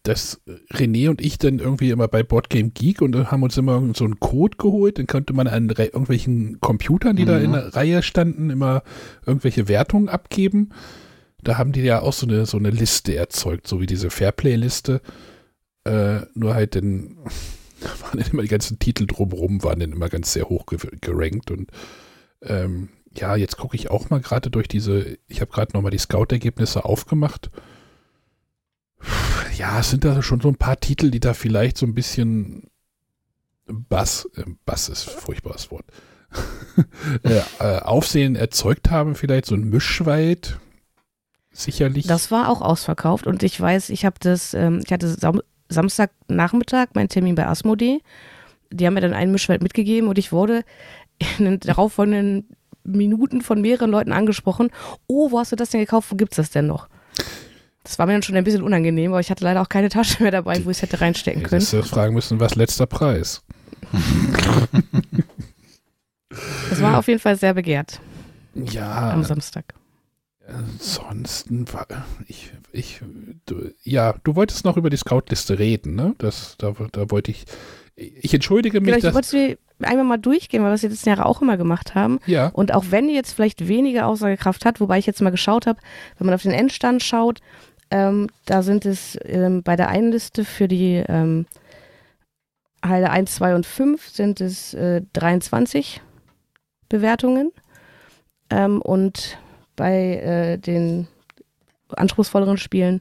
S2: dass René und ich dann irgendwie immer bei Boardgame Geek und haben uns immer so einen Code geholt, dann konnte man an irgendwelchen Computern, die mhm. da in der Reihe standen, immer irgendwelche Wertungen abgeben. Da haben die ja auch so eine, so eine Liste erzeugt, so wie diese Fairplay-Liste. Äh, nur halt dann waren dann immer die ganzen Titel drumherum, waren dann immer ganz sehr hoch gerankt und ähm, ja, jetzt gucke ich auch mal gerade durch diese, ich habe gerade nochmal die Scout-Ergebnisse aufgemacht ja, es sind da schon so ein paar Titel, die da vielleicht so ein bisschen Bass, äh, Bass ist ein furchtbares Wort, äh, äh, Aufsehen erzeugt haben, vielleicht so ein Mischwald. Sicherlich.
S1: Das war auch ausverkauft und ich weiß, ich habe das, ähm, ich hatte Samstagnachmittag meinen Termin bei Asmodee. Die haben mir dann einen Mischwald mitgegeben und ich wurde in den darauffolgenden Minuten von mehreren Leuten angesprochen. Oh, wo hast du das denn gekauft? Wo gibt es das denn noch? Das war mir dann schon ein bisschen unangenehm, aber ich hatte leider auch keine Tasche mehr dabei, wo ich es hätte reinstecken können.
S2: Hättest du fragen müssen, was letzter Preis?
S1: das war auf jeden Fall sehr begehrt.
S2: Ja.
S1: Am Samstag.
S2: Ansonsten war ich, ich, du, ja, du wolltest noch über die Scout-Liste reden, ne? Das, da, da wollte ich, ich entschuldige mich.
S1: Genau, ich wollte einmal mal durchgehen, weil wir es die letzten Jahre auch immer gemacht haben.
S2: Ja.
S1: Und auch wenn die jetzt vielleicht weniger Aussagekraft hat, wobei ich jetzt mal geschaut habe, wenn man auf den Endstand schaut, ähm, da sind es ähm, bei der einen Liste für die ähm, Halde 1, 2 und 5 sind es äh, 23 Bewertungen. Ähm, und bei äh, den anspruchsvolleren Spielen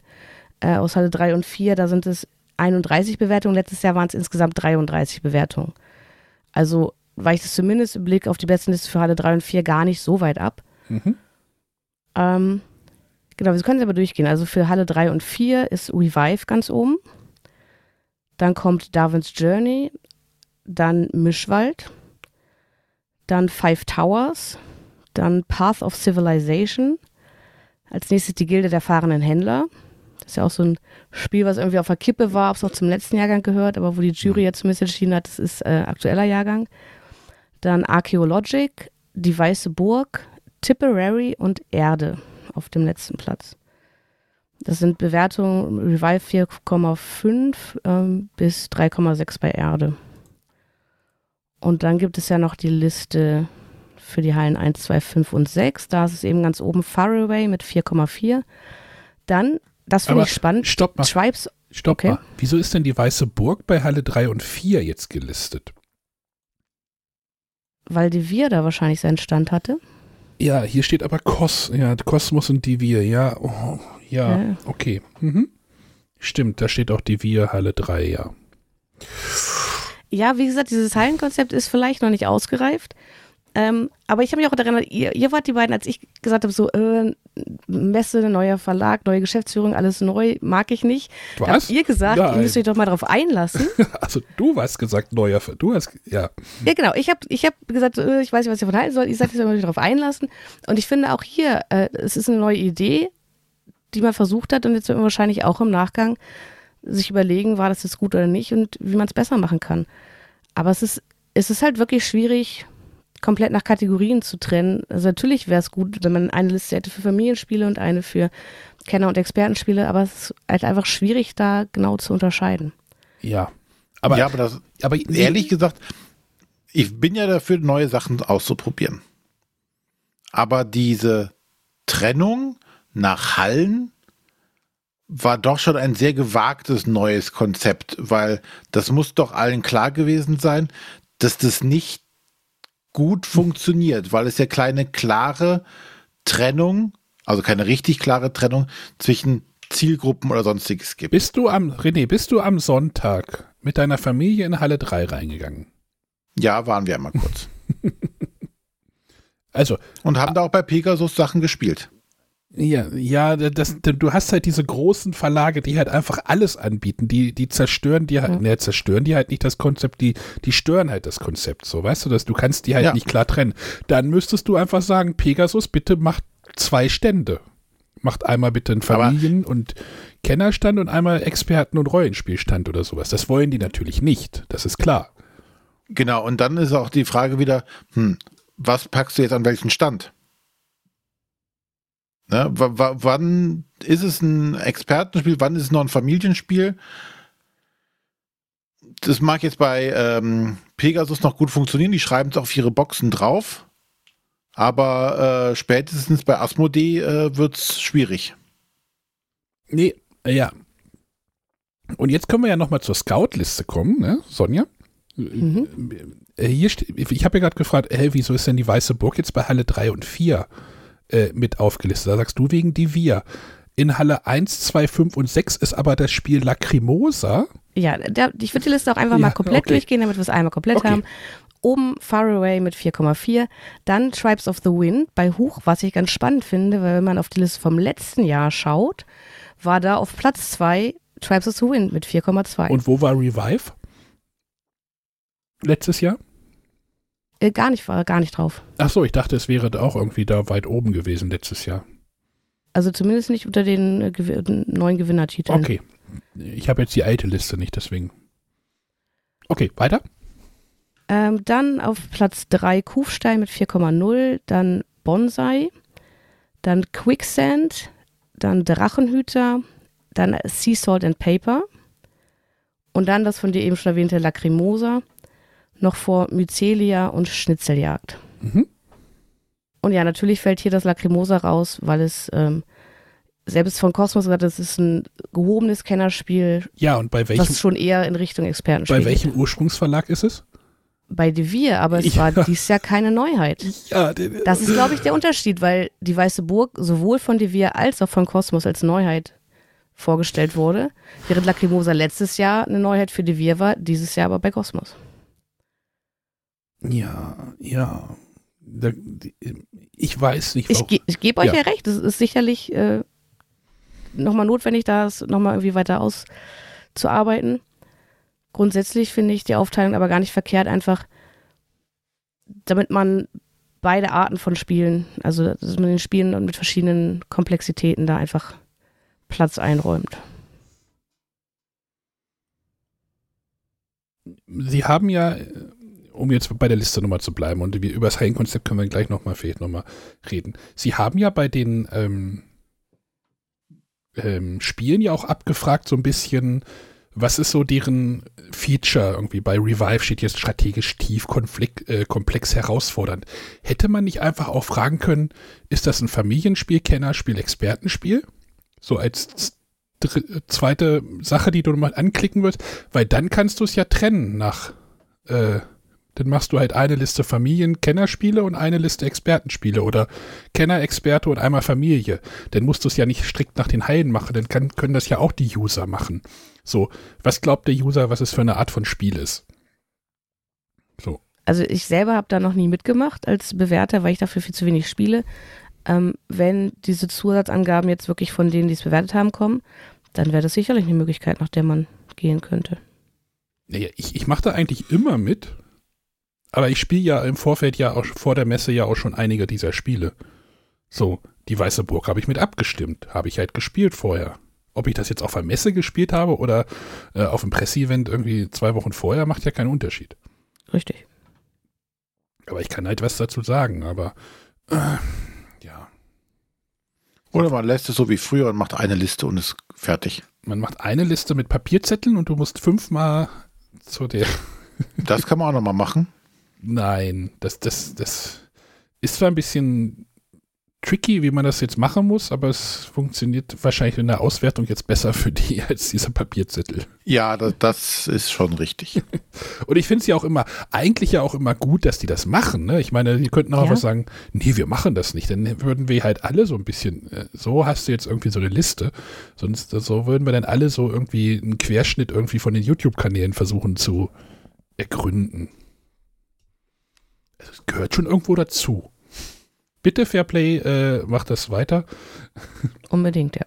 S1: äh, aus Halle 3 und 4, da sind es 31 Bewertungen. Letztes Jahr waren es insgesamt 33 Bewertungen. Also weicht es zumindest im Blick auf die besten Liste für Halle 3 und 4 gar nicht so weit ab. Mhm. Ähm, Genau, wir können es aber durchgehen. Also für Halle 3 und 4 ist Revive ganz oben. Dann kommt Darwin's Journey, dann Mischwald, dann Five Towers, dann Path of Civilization, als nächstes die Gilde der fahrenden Händler, Das ist ja auch so ein Spiel, was irgendwie auf der Kippe war, ob es noch zum letzten Jahrgang gehört, aber wo die Jury jetzt zumindest entschieden hat, das ist äh, aktueller Jahrgang. Dann Archaeologic, Die Weiße Burg, Tipperary und Erde auf dem letzten Platz. Das sind Bewertungen Revive 4,5 ähm, bis 3,6 bei Erde. Und dann gibt es ja noch die Liste für die Hallen 1, 2, 5 und 6. Da ist es eben ganz oben Faraway mit 4,4. Dann, das finde ich spannend,
S2: Stopp mal.
S1: Tribes,
S2: Stopp
S1: Okay.
S2: mal. Wieso ist denn die Weiße Burg bei Halle 3 und 4 jetzt gelistet?
S1: weil die Wir da wahrscheinlich seinen Stand hatte.
S2: Ja, hier steht aber Kos, ja, Kosmos und Divir, ja, oh, ja,
S1: Ja.
S2: okay. Mhm. Stimmt, da steht auch Divir Halle 3, ja.
S1: Ja, wie gesagt, dieses Hallenkonzept ist vielleicht noch nicht ausgereift. Ähm, aber ich habe mich auch daran erinnert, ihr, ihr wart die beiden, als ich gesagt habe, so äh, Messe, neuer Verlag, neue Geschäftsführung, alles neu, mag ich nicht.
S2: Was?
S1: habt ihr gesagt, ihr
S2: Nein.
S1: müsst euch doch mal darauf einlassen.
S2: Also du hast gesagt, neuer, Ver- du hast, ja.
S1: ja, genau. Ich habe ich hab gesagt, äh, ich weiß nicht, was ihr von halten sollt. Ich sagte, ihr sollt euch darauf einlassen. Und ich finde auch hier, äh, es ist eine neue Idee, die man versucht hat. Und jetzt wird man wahrscheinlich auch im Nachgang sich überlegen, war das jetzt gut oder nicht und wie man es besser machen kann. Aber es ist, es ist halt wirklich schwierig, komplett nach Kategorien zu trennen. Also natürlich wäre es gut, wenn man eine Liste hätte für Familienspiele und eine für Kenner- und Expertenspiele, aber es ist halt einfach schwierig, da genau zu unterscheiden.
S2: Ja. Aber,
S3: ja, aber das,
S2: aber
S3: ehrlich gesagt, ich bin ja dafür, neue Sachen auszuprobieren. Aber diese Trennung nach Hallen war doch schon ein sehr gewagtes neues Konzept, weil das muss doch allen klar gewesen sein, dass das nicht gut funktioniert, weil es ja keine klare Trennung, also keine richtig klare Trennung zwischen Zielgruppen oder sonstiges gibt.
S2: Bist du am, René, bist du am Sonntag mit deiner Familie in Halle 3 reingegangen?
S3: Ja, waren wir einmal kurz.
S2: Also,
S3: Und haben da auch bei Pegasus Sachen gespielt.
S2: Ja, ja, das, du hast halt diese großen Verlage, die halt einfach alles anbieten, die, die zerstören die halt,
S1: Ja.
S2: ne, zerstören die halt nicht das Konzept, die, die stören halt das Konzept, so, weißt du, dass du kannst die halt
S3: Ja.
S2: nicht klar trennen. Dann müsstest du einfach sagen, Pegasus, bitte macht zwei Stände. Macht einmal bitte einen Familien- und Kennerstand und einmal Experten- und Rollenspielstand oder sowas. Das wollen die natürlich nicht, das ist klar.
S3: Genau, und dann ist auch die Frage wieder, hm, was packst du jetzt an welchen Stand? Ne, wa- wann ist es ein Expertenspiel, wann ist es noch ein Familienspiel? Das mag jetzt bei ähm, Pegasus noch gut funktionieren, die schreiben es auf ihre Boxen drauf, aber äh, spätestens bei Asmodee äh, wird es schwierig.
S2: Nee, äh, ja. Und jetzt können wir ja nochmal zur Scout-Liste kommen, ne, Sonja?
S1: Mhm.
S2: Äh, Hier steht, ich habe ja gerade gefragt, hey, wieso ist denn die Weiße Burg jetzt bei Halle 3 und 4 äh, mit aufgelistet? Da sagst du wegen die Wir. In Halle 1, 2, 5 und 6 ist aber das Spiel Lacrimosa.
S1: Ja, der, ich würde die Liste auch einfach
S2: Ja,
S1: mal komplett
S2: okay.
S1: durchgehen, damit wir es einmal komplett
S2: Okay.
S1: haben. Oben Faraway mit 4,4, dann Tribes of the Wind bei Huch, was ich ganz spannend finde, weil wenn man auf die Liste vom letzten Jahr schaut, war da auf Platz 2 Tribes of the Wind mit 4,2.
S2: Und wo war Revive? Letztes Jahr?
S1: Äh, gar nicht, war gar nicht drauf.
S2: Ach so, ich dachte, es wäre da auch irgendwie da weit oben gewesen letztes Jahr.
S1: Also zumindest nicht unter den äh, gew neuen Gewinnertiteln.
S2: Okay. Ich habe jetzt die alte Liste nicht, deswegen. Okay, weiter.
S1: Ähm, dann auf Platz 3 Kufstein mit 4,0, dann Bonsai, dann Quicksand, dann Drachenhüter, dann Sea Salt and Paper und dann das von dir eben schon erwähnte Lacrimosa, noch vor Mycelia und Schnitzeljagd.
S2: Mhm.
S1: Und ja, natürlich fällt hier das Lacrimosa raus, weil es ähm, selbst von Cosmos gesagt, es ist ein gehobenes Kennerspiel,
S2: Ja, und bei welchem,
S1: was schon eher in Richtung Expertenspiel
S2: bei welchem Ursprungsverlag ist es?
S1: Bei Devir, aber es
S2: Ja.
S1: war dies Jahr keine Neuheit.
S2: Ja,
S1: Das ist, glaube ich, der Unterschied, weil die Weiße Burg sowohl von Devir als auch von Cosmos als Neuheit vorgestellt wurde, während Lacrimosa letztes Jahr eine Neuheit für Devir war, dieses Jahr aber bei Cosmos.
S2: Ja, ja. Da, ich weiß nicht,
S1: Ich,
S2: warum.
S1: ge ich gebe euch
S2: Ja.
S1: ja. recht, es ist sicherlich äh, nochmal notwendig, das nochmal irgendwie weiter auszuarbeiten. Grundsätzlich finde ich die Aufteilung aber gar nicht verkehrt, einfach damit man beide Arten von Spielen, also dass man den Spielen und mit verschiedenen Komplexitäten da einfach Platz einräumt.
S2: Sie haben ja, um jetzt bei der Liste nochmal zu bleiben und über das Heilenkonzept können wir gleich nochmal vielleicht nochmal reden. Sie haben ja bei den ähm, ähm, Spielen ja auch abgefragt, so ein bisschen, was ist so deren Feature irgendwie bei Revive steht jetzt strategisch tief, konflikt, äh, komplex, herausfordernd. Hätte man nicht einfach auch fragen können, ist das ein Familienspiel, Kennerspiel, Expertenspiel? So als zweite Sache, die du mal anklicken wirst, weil dann kannst du es ja trennen nach, äh, dann machst du halt eine Liste Familien-Kennerspiele und eine Liste Expertenspiele oder Kenner-Experte und einmal Familie. Dann musst du es ja nicht strikt nach den Heilen machen, dann kann, können das ja auch die User machen. So, was glaubt der User, was es für eine Art von Spiel ist?
S1: So. Also ich selber habe da noch nie mitgemacht als Bewerter, weil ich dafür viel zu wenig spiele. Ähm, wenn diese Zusatzangaben jetzt wirklich von denen, die es bewertet haben, kommen, dann wäre das sicherlich eine Möglichkeit, nach der man gehen könnte.
S2: Naja, ich, ich mache da eigentlich immer mit, aber ich spiele ja im Vorfeld ja auch vor der Messe ja auch schon einige dieser Spiele. So, die Weiße Burg habe ich mit abgestimmt, habe ich halt gespielt vorher. Ob ich das jetzt auf der Messe gespielt habe oder äh, auf dem Presseevent irgendwie zwei Wochen vorher, macht ja keinen Unterschied.
S1: Richtig.
S2: Aber ich kann halt was dazu sagen, aber äh, ja.
S3: Oder man lässt es so wie früher und macht eine Liste und ist fertig.
S2: Man macht eine Liste mit Papierzetteln und du musst fünfmal zu der.
S3: Das kann man auch nochmal machen.
S2: Nein, das, das, das ist zwar ein bisschen tricky, wie man das jetzt machen muss, aber es funktioniert wahrscheinlich in der Auswertung jetzt besser für die als dieser Papierzettel.
S3: Ja, das, das ist schon richtig.
S2: Und ich finde es ja auch immer, eigentlich ja auch immer gut, dass die das machen. Ne? Ich meine, die könnten auch ja. was sagen, nee, wir machen das nicht. Dann würden wir halt alle so ein bisschen, äh, so hast du jetzt irgendwie so eine Liste. Sonst, so würden wir dann alle so irgendwie einen Querschnitt irgendwie von den YouTube-Kanälen versuchen zu ergründen. Es gehört schon irgendwo dazu. Bitte Fairplay, äh, macht das weiter.
S1: Unbedingt, ja.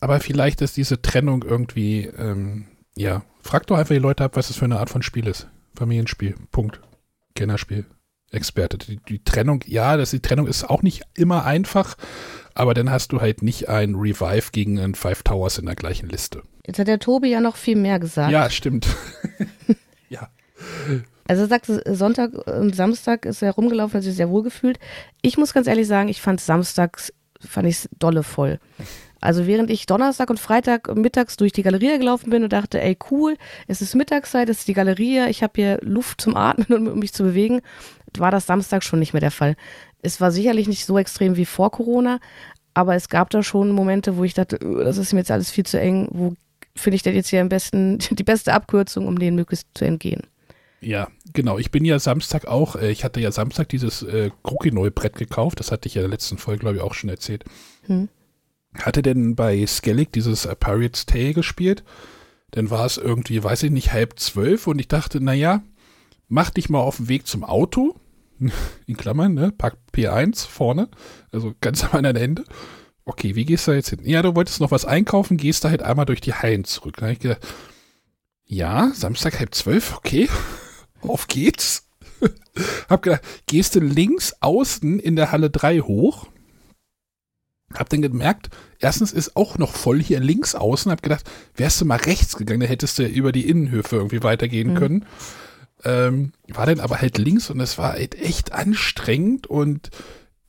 S2: Aber vielleicht ist diese Trennung irgendwie, ähm, ja, frag doch einfach die Leute ab, was das für eine Art von Spiel ist. Familienspiel, Punkt. Kennerspiel, Experte. Die, die Trennung, ja, das, die Trennung ist auch nicht immer einfach, aber dann hast du halt nicht ein Revive gegen ein Five Towers in der gleichen Liste.
S1: Jetzt hat der Tobi ja noch viel mehr gesagt.
S2: Ja, stimmt. ja.
S1: Also sagst Sonntag und Samstag ist er rumgelaufen, hat sich sehr wohl gefühlt. Ich muss ganz ehrlich sagen, ich fand samstags, fand ich dolle voll. Also während ich Donnerstag und Freitag mittags durch die Galerie gelaufen bin und dachte, ey cool, es ist Mittagszeit, es ist die Galerie, ich habe hier Luft zum Atmen und mich zu bewegen, war das Samstag schon nicht mehr der Fall. Es war sicherlich nicht so extrem wie vor Corona, aber es gab da schon Momente, wo ich dachte, das ist mir jetzt alles viel zu eng, wo finde ich denn jetzt hier am besten die beste Abkürzung, um denen möglichst zu entgehen.
S2: Ja, genau. Ich bin ja Samstag auch, äh, ich hatte ja Samstag dieses äh, Krokinoi-Brett gekauft, das hatte ich ja in der letzten Folge, glaube ich, auch schon erzählt. Hm. Hatte denn bei Skellig dieses äh, Pirates Tale gespielt. Dann war es irgendwie, weiß ich nicht, halb zwölf und ich dachte, naja, mach dich mal auf den Weg zum Auto. In Klammern, ne? Pack P1 vorne, also ganz am anderen Ende. Okay, wie gehst du da jetzt hin? Ja, du wolltest noch was einkaufen, gehst da halt einmal durch die Hallen zurück. Da habe ich gedacht, ja, Samstag halb zwölf, okay auf geht's. hab gedacht, gehst du links außen in der Halle 3 hoch? Hab dann gemerkt, erstens ist auch noch voll hier links außen. Hab gedacht, wärst du mal rechts gegangen, dann hättest du über die Innenhöfe irgendwie weitergehen mhm. können. Ähm, war dann aber halt links und es war halt echt anstrengend und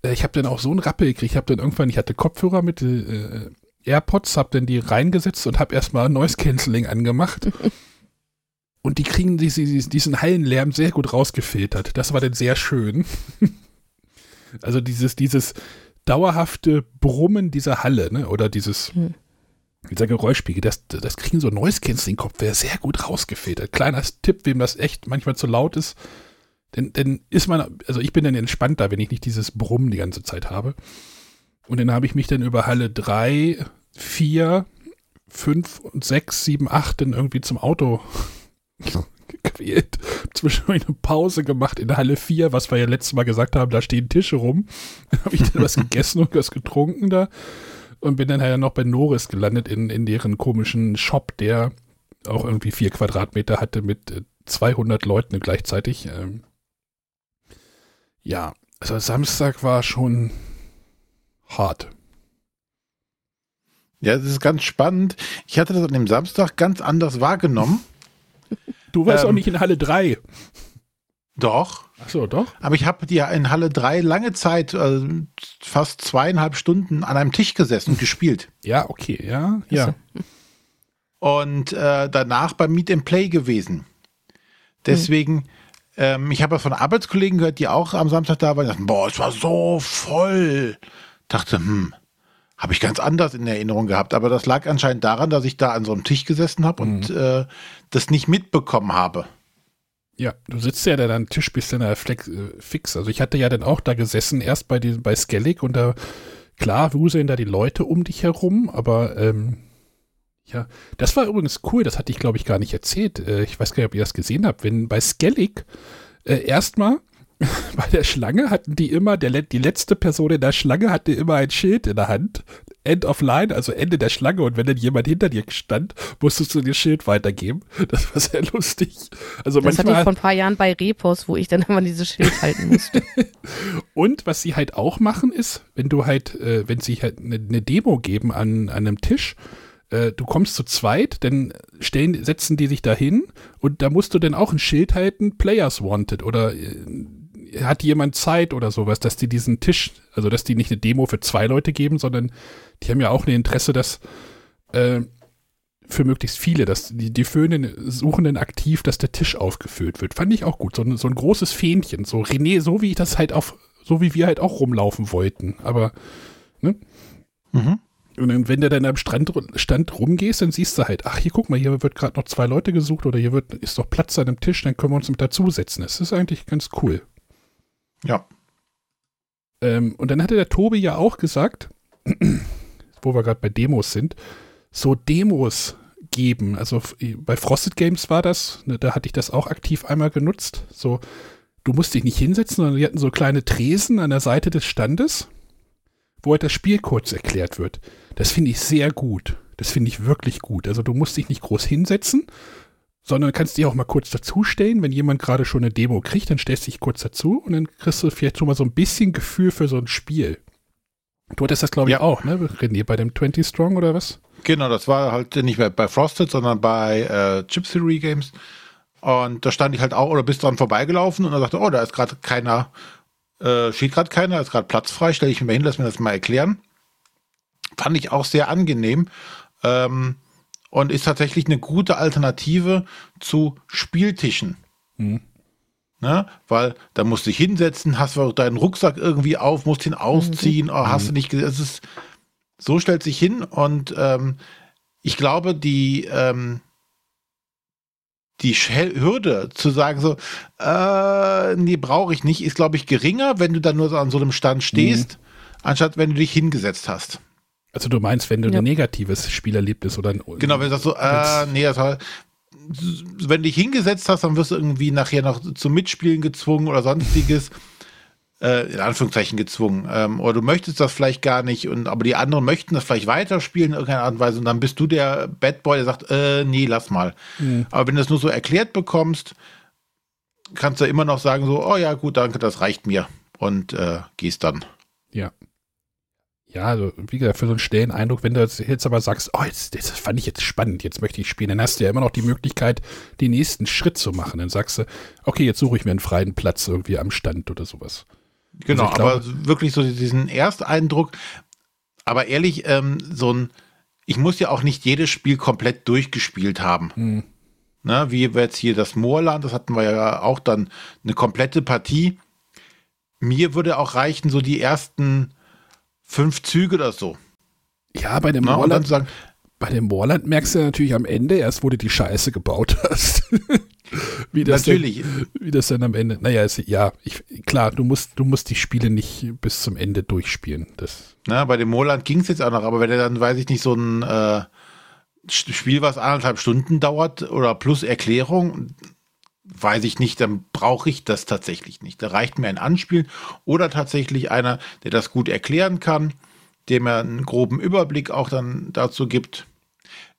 S2: äh, ich habe dann auch so einen Rappel gekriegt. Ich habe dann irgendwann, ich hatte Kopfhörer mit äh, AirPods, hab dann die reingesetzt und hab erstmal Noise Cancelling angemacht. Und die kriegen diese, diesen Hallenlärm sehr gut rausgefiltert. Das war dann sehr schön. also dieses, dieses dauerhafte Brummen dieser Halle, ne? Oder dieses, hm. dieser Geräuschspiegel, das, das kriegen so Noise Cancelling Kopfhörer sehr gut rausgefiltert. Kleiner Tipp, wem das echt manchmal zu laut ist, denn, denn ist man, also ich bin dann entspannter, wenn ich nicht dieses Brummen die ganze Zeit habe. Und dann habe ich mich dann über Halle 3, 4, 5 und 6, 7, 8 dann irgendwie zum Auto gequält. Zwischendurch eine Pause gemacht in Halle 4, was wir ja letztes Mal gesagt haben, da stehen Tische rum. Dann habe ich dann was gegessen und was getrunken da. Und bin dann halt noch bei Norris gelandet in, in deren komischen Shop, der auch irgendwie vier Quadratmeter hatte mit 200 äh, Leuten gleichzeitig. Ähm ja, also Samstag war schon hart.
S3: Ja, das ist ganz spannend. Ich hatte das an dem Samstag ganz anders wahrgenommen.
S2: Du warst
S3: Ähm.
S2: auch nicht in Halle 3.
S3: Doch.
S2: Ach so, doch?
S3: Aber ich habe ja in Halle 3 lange Zeit, also fast zweieinhalb Stunden an einem Tisch gesessen und gespielt.
S2: Ja, okay, ja, ja.
S3: Und äh, danach beim Meet and Play gewesen. Deswegen, ähm, ich habe von Arbeitskollegen gehört, die auch am Samstag da waren, die sagten, boah, es war so voll. Dachte, hm, habe ich ganz anders in Erinnerung gehabt. Aber das lag anscheinend daran, dass ich da an so einem Tisch gesessen habe und äh, das nicht mitbekommen habe.
S2: Ja, du sitzt ja dann am Tisch, bist dann da flex, äh, fix. Also ich hatte ja dann auch da gesessen, erst bei diesem, bei Skellig und da, klar, wuseln da die Leute um dich herum, aber ähm, ja, das war übrigens cool, das hatte ich glaube ich gar nicht erzählt. Äh, ich weiß gar nicht, ob ihr das gesehen habt. Wenn bei Skellig äh, erstmal bei der Schlange hatten die immer, der, die letzte Person in der Schlange hatte immer ein Schild in der Hand. End of line, also Ende der Schlange. Und wenn dann jemand hinter dir stand, musstest du das Schild weitergeben. Das war sehr lustig. Also
S1: Das hatte ich
S2: manchmal,
S1: vor ein paar Jahren bei Repos, wo ich dann immer dieses Schild halten musste.
S2: und was sie halt auch machen ist, wenn du halt, äh, wenn sie halt eine ne Demo geben an, an einem Tisch, äh, du kommst zu zweit, dann stellen, setzen die sich da hin und da musst du dann auch ein Schild halten, Players Wanted oder äh, hat jemand Zeit oder sowas, dass die diesen Tisch, also dass die nicht eine Demo für zwei Leute geben, sondern die haben ja auch ein Interesse, dass äh, für möglichst viele, dass die, die Föhnen suchen dann aktiv, dass der Tisch aufgefüllt wird. Fand ich auch gut. So ein, so ein großes Fähnchen. So René, so wie ich das halt auf, so wie wir halt auch rumlaufen wollten. Aber, ne?
S3: Mhm.
S2: Und dann, wenn du dann am Strand, Stand rumgehst, dann siehst du halt, ach, hier guck mal, hier wird gerade noch zwei Leute gesucht oder hier wird, ist doch Platz an dem Tisch, dann können wir uns mit dazusetzen. Das ist eigentlich ganz cool.
S3: Ja.
S2: Ähm, und dann hatte der Tobi ja auch gesagt, wo wir gerade bei Demos sind, so Demos geben. Also f- bei Frosted Games war das, ne, da hatte ich das auch aktiv einmal genutzt. So, du musst dich nicht hinsetzen, sondern die hatten so kleine Tresen an der Seite des Standes, wo halt das Spiel kurz erklärt wird. Das finde ich sehr gut. Das finde ich wirklich gut. Also du musst dich nicht groß hinsetzen, sondern kannst dich auch mal kurz dazustellen. Wenn jemand gerade schon eine Demo kriegt, dann stellst du dich kurz dazu und dann kriegst du vielleicht schon mal so ein bisschen Gefühl für so ein Spiel. Du hattest das, glaube ich,
S3: Ja.
S2: auch, ne, René, bei dem 20 Strong oder was?
S3: Genau, das war halt nicht mehr bei Frosted, sondern bei äh, Chip Theory Games. Und da stand ich halt auch, oder bist dran vorbeigelaufen und er sagte, oh, da ist gerade keiner, äh, steht gerade keiner, ist gerade Platz frei, stelle ich mir mal hin, lass mir das mal erklären. Fand ich auch sehr angenehm. Ähm, und ist tatsächlich eine gute Alternative zu Spieltischen.
S2: Mhm.
S3: Ne? Weil da musst du dich hinsetzen, hast du deinen Rucksack irgendwie auf, musst ihn ausziehen, oh, hast du nicht gesehen. Es ist, so stellt sich hin und ähm, ich glaube, die, ähm, die Hürde zu sagen so, äh, nee, brauche ich nicht, ist, glaube ich, geringer, wenn du dann nur so an so einem Stand stehst, anstatt wenn du dich hingesetzt hast.
S2: Also du meinst, wenn du
S1: Ja.
S2: ein negatives Spielerlebnis oder ein
S3: Genau, wenn du sagst so, äh, nee, das war, wenn du dich hingesetzt hast, dann wirst du irgendwie nachher noch zum Mitspielen gezwungen oder sonstiges. Äh, in Anführungszeichen gezwungen. Ähm, oder du möchtest das vielleicht gar nicht, und aber die anderen möchten das vielleicht weiterspielen in irgendeiner Art und Weise und dann bist du der Bad Boy, der sagt, äh, nee, lass mal.
S2: Mhm.
S3: Aber wenn du es nur so erklärt bekommst, kannst du immer noch sagen, so, oh ja, gut, danke, das reicht mir. Und äh, gehst dann.
S2: Ja. Ja, also wie gesagt, für so einen schnellen Eindruck, wenn du jetzt- aber sagst, oh, jetzt, das fand ich jetzt spannend, jetzt möchte ich spielen, dann hast du ja immer noch die Möglichkeit, den nächsten Schritt zu machen. Dann sagst du, okay, jetzt suche ich mir einen freien Platz irgendwie am Stand oder sowas.
S3: Genau,
S2: Also ich
S3: aber wirklich so diesen Ersteindruck. Aber ehrlich, ähm, so ein, ich muss ja auch nicht jedes Spiel komplett durchgespielt haben.
S2: Hm.
S3: Ne, wie jetzt hier das Moorland, das hatten wir ja auch dann eine komplette Partie. Mir würde auch reichen, so die ersten fünf Züge oder so.
S2: Ja, bei dem Moorland,
S3: sagen,
S2: bei dem Moorland merkst du natürlich am Ende erst, wo du die Scheiße gebaut hast. wie das
S3: natürlich,
S2: Dann, wie das dann am Ende, naja, ist, ja, ich, klar, du musst, du musst die Spiele nicht bis zum Ende durchspielen. Das,
S3: ne, bei dem Moorland ging es jetzt auch noch, aber wenn er dann, weiß ich nicht, so ein äh, Spiel, was anderthalb Stunden dauert oder plus Erklärung, weiß ich nicht, dann brauche ich das tatsächlich nicht. Da reicht mir ein Anspielen oder tatsächlich einer, der das gut erklären kann, dem er einen groben Überblick auch dann dazu gibt.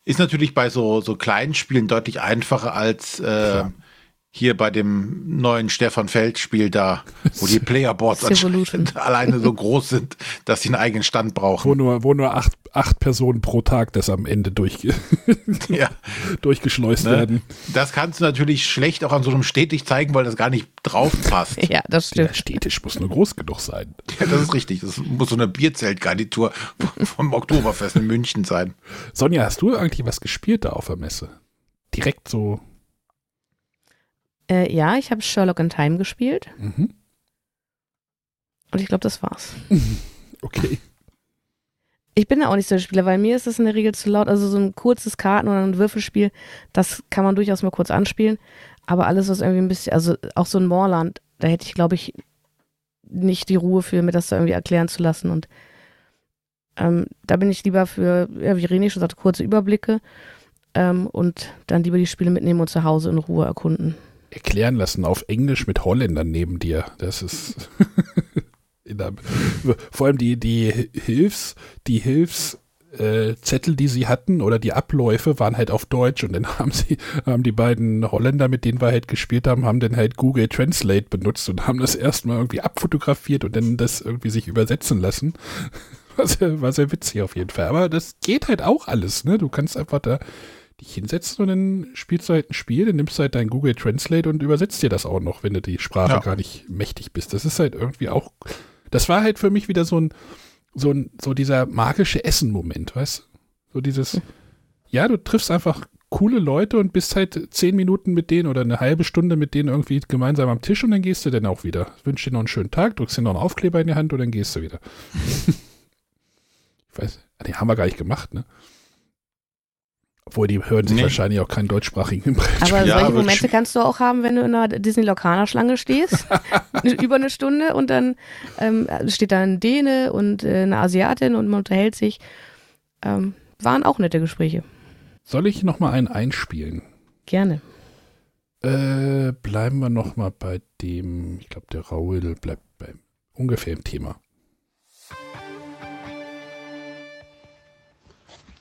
S3: Ist natürlich bei so, so kleinen Spielen deutlich einfacher als äh. Hier bei dem neuen Stefan Feld-Spiel da, wo die Playerboards alleine so groß sind, dass sie einen eigenen Stand brauchen.
S2: Wo nur, wo nur acht, acht Personen pro Tag das am Ende durch, ja. durchgeschleust ne? werden.
S3: Das kannst du natürlich schlecht auch an so einem Stetig zeigen, weil das gar nicht drauf passt.
S1: ja, das stimmt.
S2: Der Stetisch muss nur groß genug sein.
S3: Ja, das ist richtig. Das muss so eine Bierzeltgarnitur vom Oktoberfest in München sein.
S2: Sonja, hast du eigentlich was gespielt da auf der Messe? Direkt so
S1: äh, ja, ich habe Sherlock in Time gespielt. Mhm. Und ich glaube, das war's.
S2: okay.
S1: Ich bin ja auch nicht so der Spieler, weil mir ist das in der Regel zu laut. Also so ein kurzes Karten- oder ein Würfelspiel, das kann man durchaus mal kurz anspielen. Aber alles, was irgendwie ein bisschen, also auch so ein Moorland, da hätte ich, glaube ich, nicht die Ruhe für, mir das da irgendwie erklären zu lassen. Und ähm, da bin ich lieber für, ja, wie René schon sagte, kurze Überblicke ähm, und dann lieber die Spiele mitnehmen und zu Hause in Ruhe erkunden
S2: erklären lassen auf Englisch mit Holländern neben dir. Das ist der, vor allem die, die Hilfs, die Hilfs, äh, Zettel, die sie hatten oder die Abläufe waren halt auf Deutsch und dann haben sie, haben die beiden Holländer, mit denen wir halt gespielt haben, haben dann halt Google Translate benutzt und haben das erstmal irgendwie abfotografiert und dann das irgendwie sich übersetzen lassen. War sehr, war sehr witzig auf jeden Fall. Aber das geht halt auch alles, ne? Du kannst einfach da dich hinsetzen und dann spielst du halt ein Spiel, dann nimmst du halt dein Google Translate und übersetzt dir das auch noch, wenn du die Sprache ja. gar nicht mächtig bist. Das ist halt irgendwie auch, das war halt für mich wieder so ein, so ein, so dieser magische Essen-Moment, weißt du? So dieses, ja, du triffst einfach coole Leute und bist halt zehn Minuten mit denen oder eine halbe Stunde mit denen irgendwie gemeinsam am Tisch und dann gehst du dann auch wieder. Wünsch dir noch einen schönen Tag, drückst dir noch einen Aufkleber in die Hand und dann gehst du wieder. ich weiß, den haben wir gar nicht gemacht, ne? Obwohl, die hören sich nee. wahrscheinlich auch keinen deutschsprachigen
S1: Brettspiel. Aber ja, solche Momente kannst du auch haben, wenn du in einer Disney Locana Schlange stehst, über eine Stunde und dann ähm, steht da ein Däne und äh, eine Asiatin und man unterhält sich. Ähm, waren auch nette Gespräche.
S2: Soll ich nochmal einen einspielen?
S1: Gerne.
S2: Äh, bleiben wir nochmal bei dem, ich glaube, der Raul bleibt bei ungefähr im Thema.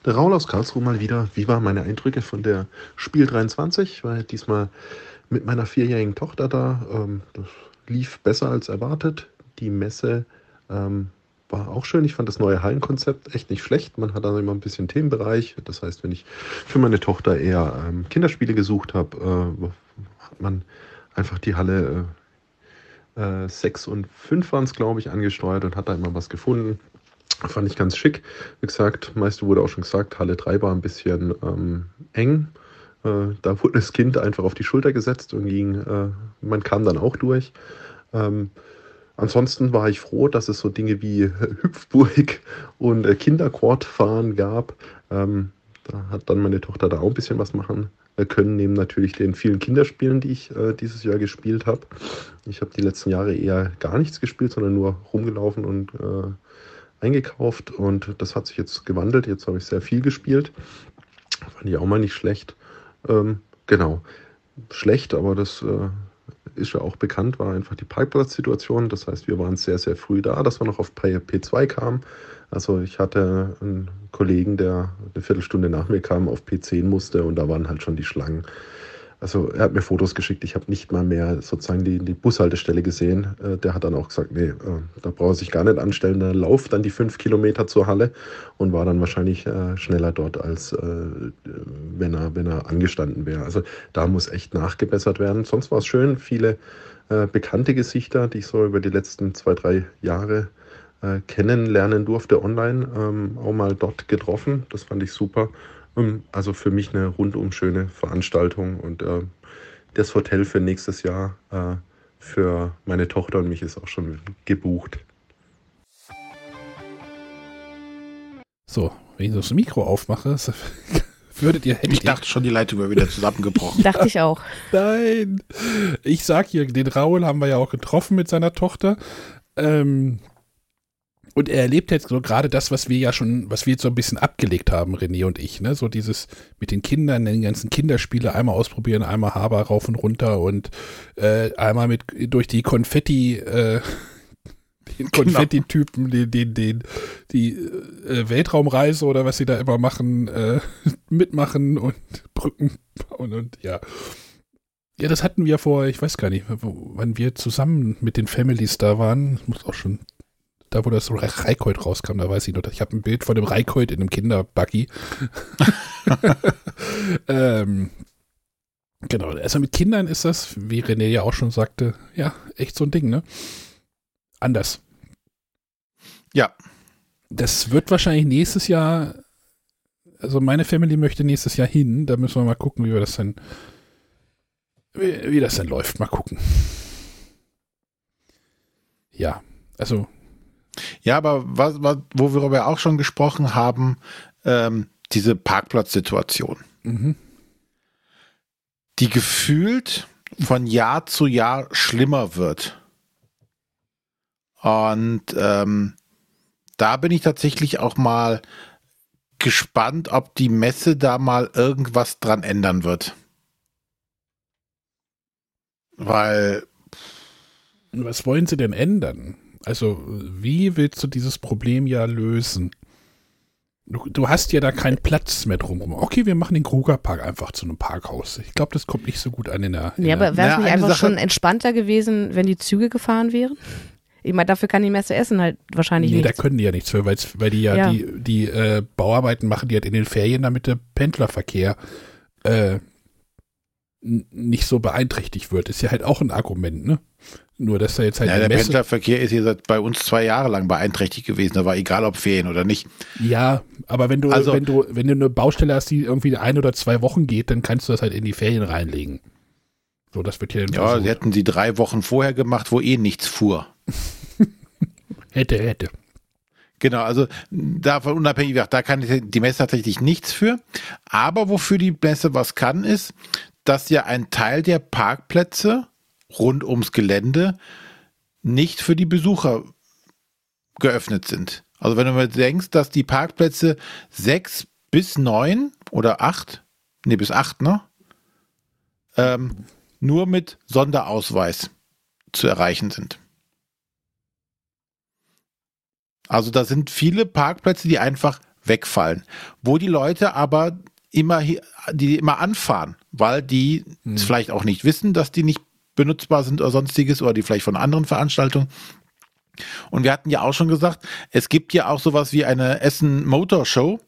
S6: Der Raul aus Karlsruhe mal wieder. Wie waren meine Eindrücke von der Spiel 23? Ich war diesmal mit meiner vierjährigen Tochter da. Ähm, das lief besser als erwartet. Die Messe ähm, war auch schön. Ich fand das neue Hallenkonzept echt nicht schlecht. Man hat dann immer ein bisschen Themenbereich. Das heißt, wenn ich für meine Tochter eher ähm, Kinderspiele gesucht habe, äh, hat man einfach die Halle äh, 6 und 5 waren es, glaube ich, angesteuert und hat da immer was gefunden. Fand ich ganz schick. Wie gesagt, meiste wurde auch schon gesagt, Halle 3 war ein bisschen ähm, eng. Äh, da wurde das Kind einfach auf die Schulter gesetzt und ging, äh, man kam dann auch durch. Ähm, ansonsten war ich froh, dass es so Dinge wie Hüpfburg und äh, Kinderquadfahren gab. Ähm, da hat dann meine Tochter da auch ein bisschen was machen äh, können, neben natürlich den vielen Kinderspielen, die ich äh, dieses Jahr gespielt habe. Ich habe die letzten Jahre eher gar nichts gespielt, sondern nur rumgelaufen und äh, eingekauft und das hat sich jetzt gewandelt. Jetzt habe ich sehr viel gespielt. Fand ich auch mal nicht schlecht. Ähm, genau. Schlecht, aber das äh, ist ja auch bekannt, war einfach die Parkplatzsituation. Das heißt, wir waren sehr, sehr früh da, dass wir noch auf P2 kamen. Also ich hatte einen Kollegen, der eine Viertelstunde nach mir kam, auf P10 musste und da waren halt schon die Schlangen also er hat mir Fotos geschickt, ich habe nicht mal mehr sozusagen die, die Bushaltestelle gesehen. Äh, der hat dann auch gesagt, nee, äh, da braucht er sich gar nicht anstellen. Da lauft dann die fünf Kilometer zur Halle und war dann wahrscheinlich äh, schneller dort, als äh, wenn, er, wenn er angestanden wäre. Also da muss echt nachgebessert werden. Sonst war es schön, viele äh, bekannte Gesichter, die ich so über die letzten zwei, drei Jahre äh, kennenlernen durfte online, ähm, auch mal dort getroffen. Das fand ich super. Ähm, also für mich eine rundum schöne Veranstaltung und äh, das Hotel für nächstes Jahr äh, für meine Tochter und mich ist auch schon gebucht.
S2: So, wenn ich das Mikro aufmache, würdet ihr
S3: Ich dachte schon, die Leitung wäre wieder zusammengebrochen.
S1: dachte ich auch.
S2: Nein. Ich sag hier, den Raul haben wir ja auch getroffen mit seiner Tochter. Ähm, und er erlebt jetzt so gerade das, was wir ja schon, was wir jetzt so ein bisschen abgelegt haben, René und ich, ne? So dieses mit den Kindern, den ganzen Kinderspiele einmal ausprobieren, einmal Haber rauf und runter und äh, einmal mit durch die Konfetti, äh, den genau. Konfetti-Typen, den, den, den, die äh, Weltraumreise oder was sie da immer machen, äh, mitmachen und Brücken bauen und ja. Ja, das hatten wir vor, ich weiß gar nicht, wann wir zusammen mit den Families da waren. Das muss auch schon, da wo das so Reikoid rauskam, da weiß ich noch, ich habe ein Bild von dem Reikoid in einem Kinderbuggy. ähm, genau, also mit Kindern ist das, wie René ja auch schon sagte, ja, echt so ein Ding, ne? Anders.
S3: Ja.
S2: Das wird wahrscheinlich nächstes Jahr, also meine Family möchte nächstes Jahr hin, da müssen wir mal gucken, wie wir das denn wie, wie das denn läuft. Mal gucken. Ja, also.
S3: Ja, aber was, was, wo wir aber auch schon gesprochen haben, ähm, diese Parkplatzsituation. Mhm. Die gefühlt von Jahr zu Jahr schlimmer wird. Und ähm, da bin ich tatsächlich auch mal gespannt, ob die Messe da mal irgendwas dran ändern wird. Weil.
S2: Was wollen sie denn ändern? Also, wie willst du dieses Problem ja lösen? Du, du hast ja da keinen Platz mehr drumherum. Okay, wir machen den Krugerpark einfach zu einem Parkhaus. Ich glaube, das kommt nicht so gut an in der. In
S1: ja, aber wäre es nicht einfach Sache schon entspannter gewesen, wenn die Züge gefahren wären? Ich meine, dafür kann die Messe Essen halt wahrscheinlich nicht.
S2: Nee, da können die ja nichts für, weil die ja, ja. die, die äh, Bauarbeiten machen, die halt in den Ferien, damit der Pendlerverkehr äh, nicht so beeinträchtigt wird, ist ja halt auch ein Argument, ne? Nur, dass da jetzt halt.
S3: Ja, der Messe Pendlerverkehr ist hier bei uns zwei Jahre lang beeinträchtigt gewesen. Da war egal, ob Ferien oder nicht.
S2: Ja, aber wenn du, also, wenn du, wenn du eine Baustelle hast, die irgendwie ein oder zwei Wochen geht, dann kannst du das halt in die Ferien reinlegen. So, das wird hier.
S3: Ja, versucht. sie hätten sie drei Wochen vorher gemacht, wo eh nichts fuhr.
S2: hätte, hätte.
S3: Genau, also davon unabhängig, da kann die Messe tatsächlich nichts für. Aber wofür die Messe was kann, ist, dass ja ein Teil der Parkplätze rund ums Gelände nicht für die Besucher geöffnet sind. Also wenn du mir denkst, dass die Parkplätze sechs bis neun oder acht, nee, bis acht, ne? Ähm, nur mit Sonderausweis zu erreichen sind. Also da sind viele Parkplätze, die einfach wegfallen, wo die Leute aber immer, die immer anfahren, weil die hm. vielleicht auch nicht wissen, dass die nicht benutzbar sind oder sonstiges oder die vielleicht von anderen Veranstaltungen. Und wir hatten ja auch schon gesagt, es gibt ja auch sowas wie eine Essen Motor Show.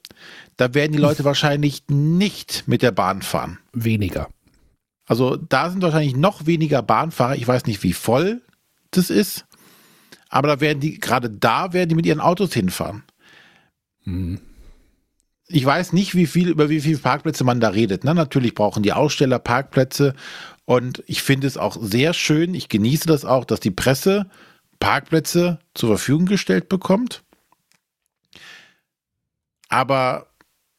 S3: Da werden die Leute wahrscheinlich nicht mit der Bahn fahren.
S2: Weniger.
S3: Also da sind wahrscheinlich noch weniger Bahnfahrer. Ich weiß nicht, wie voll das ist. Aber da werden die, gerade da werden die mit ihren Autos hinfahren. Hm ich weiß nicht, wie viel, über wie viele Parkplätze man da redet. Ne? Natürlich brauchen die Aussteller Parkplätze und ich finde es auch sehr schön, ich genieße das auch, dass die Presse Parkplätze zur Verfügung gestellt bekommt. Aber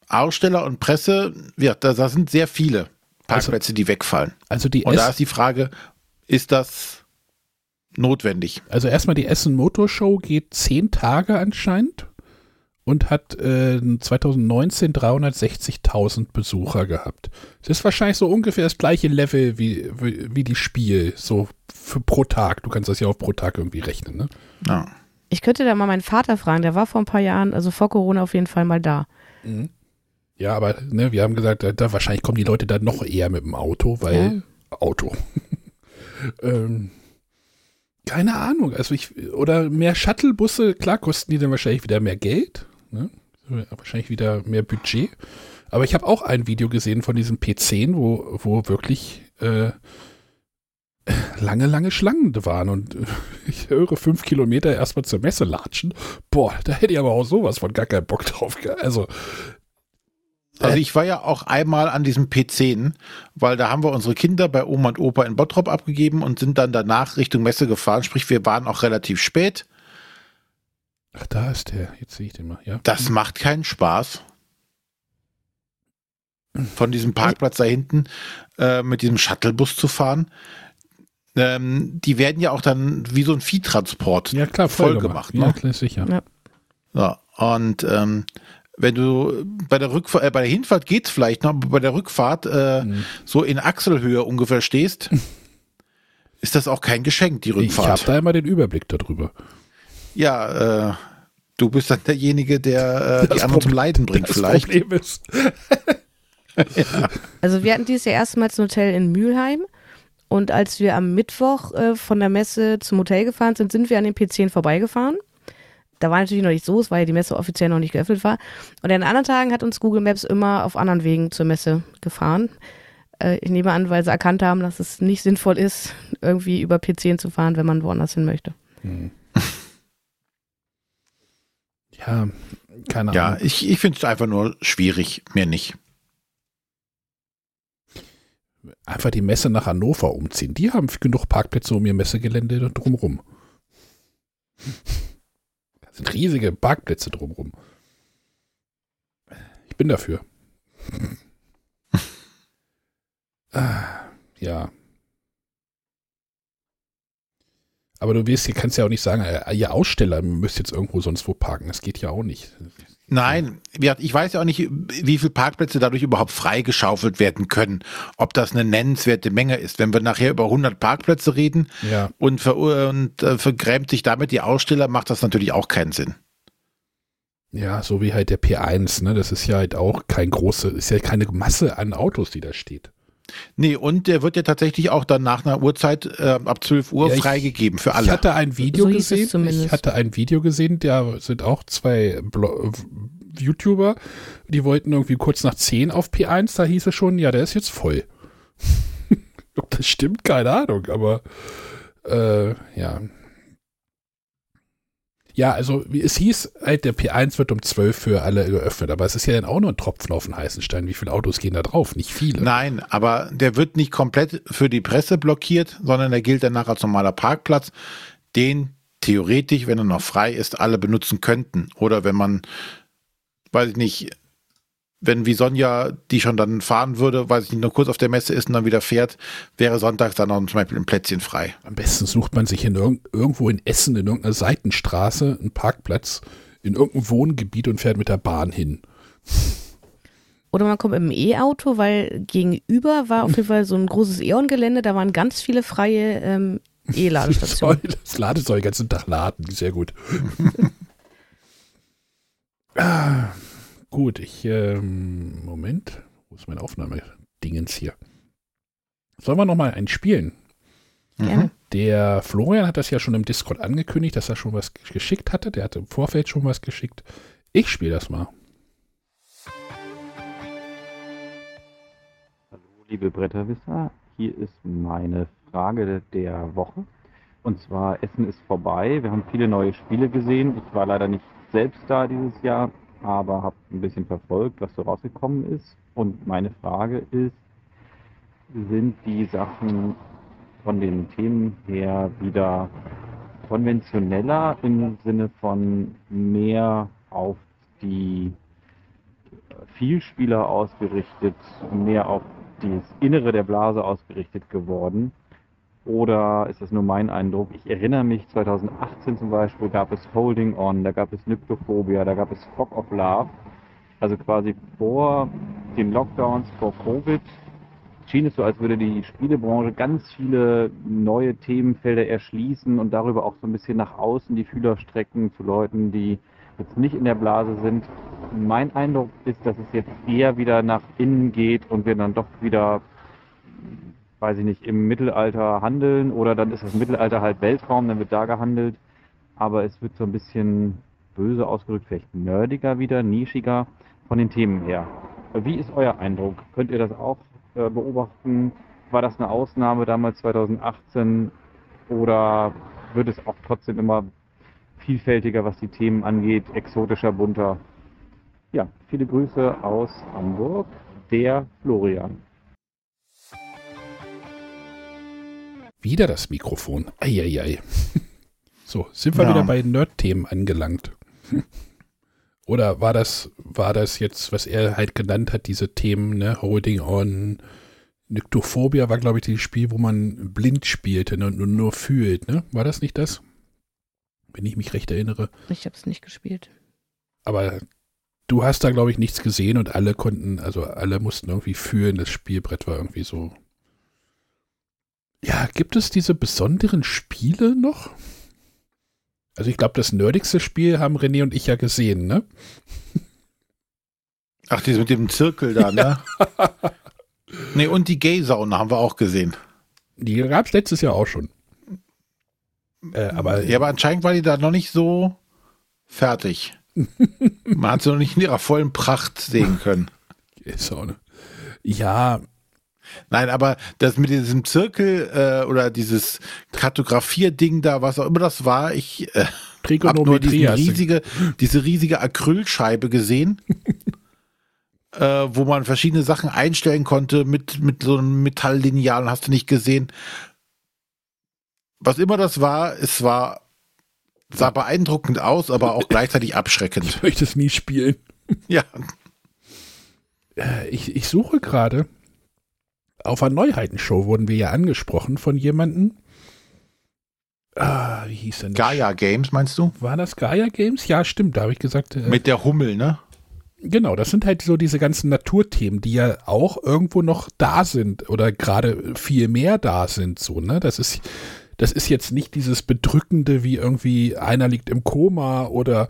S3: Aussteller und Presse, ja, da, da sind sehr viele Parkplätze, also, die wegfallen.
S2: Also die
S3: und da ist die Frage, ist das notwendig?
S2: Also erstmal die Essen Motor Show geht zehn Tage anscheinend und hat äh, 2019 360.000 Besucher gehabt. Das ist wahrscheinlich so ungefähr das gleiche Level wie, wie, wie, die Spiel, so für pro Tag. Du kannst das ja auch pro Tag irgendwie rechnen, ne?
S3: Ja.
S1: Ich könnte da mal meinen Vater fragen, der war vor ein paar Jahren, also vor Corona auf jeden Fall mal da.
S2: Mhm. Ja, aber ne, wir haben gesagt, da, da, wahrscheinlich kommen die Leute da noch eher mit dem Auto, weil ja. Auto. ähm, keine Ahnung, also ich, oder mehr Shuttlebusse, klar kosten die dann wahrscheinlich wieder mehr Geld. Ne? Wahrscheinlich wieder mehr Budget. Aber ich habe auch ein Video gesehen von diesem P10, wo, wo wirklich äh, lange, lange Schlangen waren. Und ich höre fünf Kilometer erstmal zur Messe latschen. Boah, da hätte ich aber auch sowas von gar keinen Bock drauf. Also,
S3: also ich war ja auch einmal an diesem P10, weil da haben wir unsere Kinder bei Oma und Opa in Bottrop abgegeben und sind dann danach Richtung Messe gefahren. Sprich, wir waren auch relativ spät.
S2: Ach, da ist der. Jetzt sehe ich den mal. Ja.
S3: Das macht keinen Spaß. Von diesem Parkplatz da hinten äh, mit diesem Shuttlebus zu fahren. Ähm, die werden ja auch dann wie so ein Viehtransport
S2: ja, klar, voll, voll gemacht.
S3: gemacht
S2: ne? Ja, klar, sicher. Ja.
S3: ja und ähm, wenn du bei der Rückfahrt, äh, bei der Hinfahrt geht's vielleicht noch, aber bei der Rückfahrt äh, mhm. so in Achselhöhe ungefähr stehst, ist das auch kein Geschenk, die Rückfahrt.
S2: Ich habe da immer den Überblick darüber.
S3: Ja, äh, du bist dann derjenige, der äh, die anderen zum Leiden bringt, das vielleicht. Problem ist.
S1: ja. Also wir hatten dieses Jahr erstmals ein Hotel in Mülheim. Und als wir am Mittwoch äh, von der Messe zum Hotel gefahren sind, sind wir an den P10 vorbeigefahren. Da war natürlich noch nicht so, es war ja die Messe offiziell noch nicht geöffnet war. Und an anderen Tagen hat uns Google Maps immer auf anderen Wegen zur Messe gefahren. Äh, ich nehme an, weil sie erkannt haben, dass es nicht sinnvoll ist, irgendwie über P10 zu fahren, wenn man woanders hin möchte.
S2: Hm. Ja, keine
S3: Ja,
S2: Ahnung.
S3: ich, ich finde es einfach nur schwierig, mehr nicht.
S2: Einfach die Messe nach Hannover umziehen. Die haben genug Parkplätze um ihr Messegelände drumrum. Das sind riesige Parkplätze drumrum. Ich bin dafür. Ah, ja. Aber du wirst, kannst ja auch nicht sagen, äh, ihr Aussteller müsst jetzt irgendwo sonst wo parken. Das geht ja auch nicht.
S3: Nein, ich weiß ja auch nicht, wie viele Parkplätze dadurch überhaupt freigeschaufelt werden können. Ob das eine nennenswerte Menge ist. Wenn wir nachher über 100 Parkplätze reden
S2: Ja.
S3: und, ver und äh, vergrämt sich damit die Aussteller, macht das natürlich auch keinen Sinn.
S2: Ja, so wie halt der P1, ne? Das ist ja halt auch kein große, ist ja keine Masse an Autos, die da steht.
S3: Nee, und der wird ja tatsächlich auch dann nach einer Uhrzeit äh, ab 12 Uhr
S2: Ja, ich-
S3: freigegeben für
S2: Ich
S3: alle.
S2: hatte ein Video
S1: So
S2: gesehen. Ich hatte ein Video gesehen, da sind auch zwei Blo YouTuber, die wollten irgendwie kurz nach 10 auf P1, da hieß es schon, ja, der ist jetzt voll. Ob das stimmt, keine Ahnung, aber äh, ja. Ja, also wie es hieß, halt, der P1 wird um 12 für alle geöffnet, aber es ist ja dann auch nur ein Tropfen auf den heißen Stein. Wie viele Autos gehen da drauf? Nicht viele.
S3: Nein, aber der wird nicht komplett für die Presse blockiert, sondern der gilt danach als normaler Parkplatz, den theoretisch, wenn er noch frei ist, alle benutzen könnten. Oder wenn man, weiß ich nicht, wenn wie Sonja, die schon dann fahren würde, weiß ich nicht, nur kurz auf der Messe ist und dann wieder fährt, wäre sonntags dann noch zum Beispiel ein Plätzchen frei.
S2: Am besten sucht man sich in irg irgendwo in Essen, in irgendeiner Seitenstraße, einen Parkplatz, in irgendeinem Wohngebiet und fährt mit der Bahn hin.
S1: Oder man kommt mit dem E-Auto, weil gegenüber war auf jeden Fall so ein großes E.ON-Gelände, da waren ganz viele freie ähm, E-Ladestationen.
S2: Das Lade soll den ganzen Tag laden. Sehr gut. ah, gut, ich, ähm, Moment. Wo ist mein Aufnahmedingens hier? Sollen wir nochmal einen spielen?
S1: Gerne.
S2: Der Florian hat das ja schon im Discord angekündigt, dass er schon was geschickt hatte. Der hatte im Vorfeld schon was geschickt. Ich spiele das mal.
S7: Hallo, liebe Bretterwisser. Hier ist meine Frage der Woche. Und zwar, Essen ist vorbei. Wir haben viele neue Spiele gesehen. Ich war leider nicht selbst da dieses Jahr, aber habe ein bisschen verfolgt, was so rausgekommen ist. Und meine Frage ist, sind die Sachen von den Themen her wieder konventioneller im Sinne von mehr auf die Vielspieler ausgerichtet, mehr auf das Innere der Blase ausgerichtet geworden? Oder ist das nur mein Eindruck? Ich erinnere mich, 2018 zum Beispiel gab es Holding On, da gab es Nyptophobia, da gab es Fog of Love. Also quasi vor den Lockdowns, vor Covid, schien es so, als würde die Spielebranche ganz viele neue Themenfelder erschließen und darüber auch so ein bisschen nach außen die Fühler strecken zu Leuten, die jetzt nicht in der Blase sind. Mein Eindruck ist, dass es jetzt eher wieder nach innen geht und wir dann doch wieder, weiß ich nicht, im Mittelalter handeln oder dann ist das Mittelalter halt Weltraum, dann wird da gehandelt. Aber es wird so ein bisschen böse ausgedrückt, vielleicht nerdiger wieder, nischiger von den Themen her. Wie ist euer Eindruck? Könnt ihr das auch äh, beobachten? War das eine Ausnahme damals 2018 oder wird es auch trotzdem immer vielfältiger, was die Themen angeht, exotischer, bunter? Ja, viele Grüße aus Hamburg, der Florian.
S2: Wieder das Mikrofon. Eieiei. So, sind wir
S3: Ja.
S2: wieder bei Nerd-Themen angelangt. Oder war das, war das jetzt, was er halt genannt hat, diese Themen, ne, Holding on, Nyctophobia war, glaube ich, das Spiel, wo man blind spielte ne, und nur, nur fühlt, ne? War das nicht das? Wenn ich mich recht erinnere.
S1: Ich habe es nicht gespielt.
S2: Aber du hast da, glaube ich, nichts gesehen und alle konnten, also alle mussten irgendwie fühlen, das Spielbrett war irgendwie so. Ja, gibt es diese besonderen Spiele noch? Also ich glaube, das nerdigste Spiel haben René und ich ja gesehen, ne?
S3: Ach, dieses mit dem Zirkel da, ne? nee, und die Gay-Sauna haben wir auch gesehen.
S2: Die gab es letztes Jahr auch schon. Äh, aber
S3: Ja, aber anscheinend war die da noch nicht so fertig. Man hat sie noch nicht in ihrer vollen Pracht sehen können.
S2: ne. Ja,
S3: Nein, aber das mit diesem Zirkel äh, oder dieses Kartografierding da, was auch immer das war, ich äh, habe nur diese riesige, diese riesige Acrylscheibe gesehen, äh, wo man verschiedene Sachen einstellen konnte mit, mit so einem Metalllineal hast du nicht gesehen. Was immer das war, es war, sah beeindruckend aus, aber auch gleichzeitig abschreckend.
S2: Ich möchte es nie spielen.
S3: Ja,
S2: Äh, ich, ich suche gerade. Auf einer Neuheitenshow wurden wir ja angesprochen von jemandem. Ah, wie hieß denn das?
S3: Gaia Games meinst du?
S2: War das Gaia Games? Ja, stimmt. Da habe ich gesagt. Äh,
S3: Mit der Hummel, ne?
S2: genau, das sind halt so diese ganzen Naturthemen, die ja auch irgendwo noch da sind oder gerade viel mehr da sind. So, ne? Das ist, das ist jetzt nicht dieses Bedrückende, wie irgendwie einer liegt im Koma oder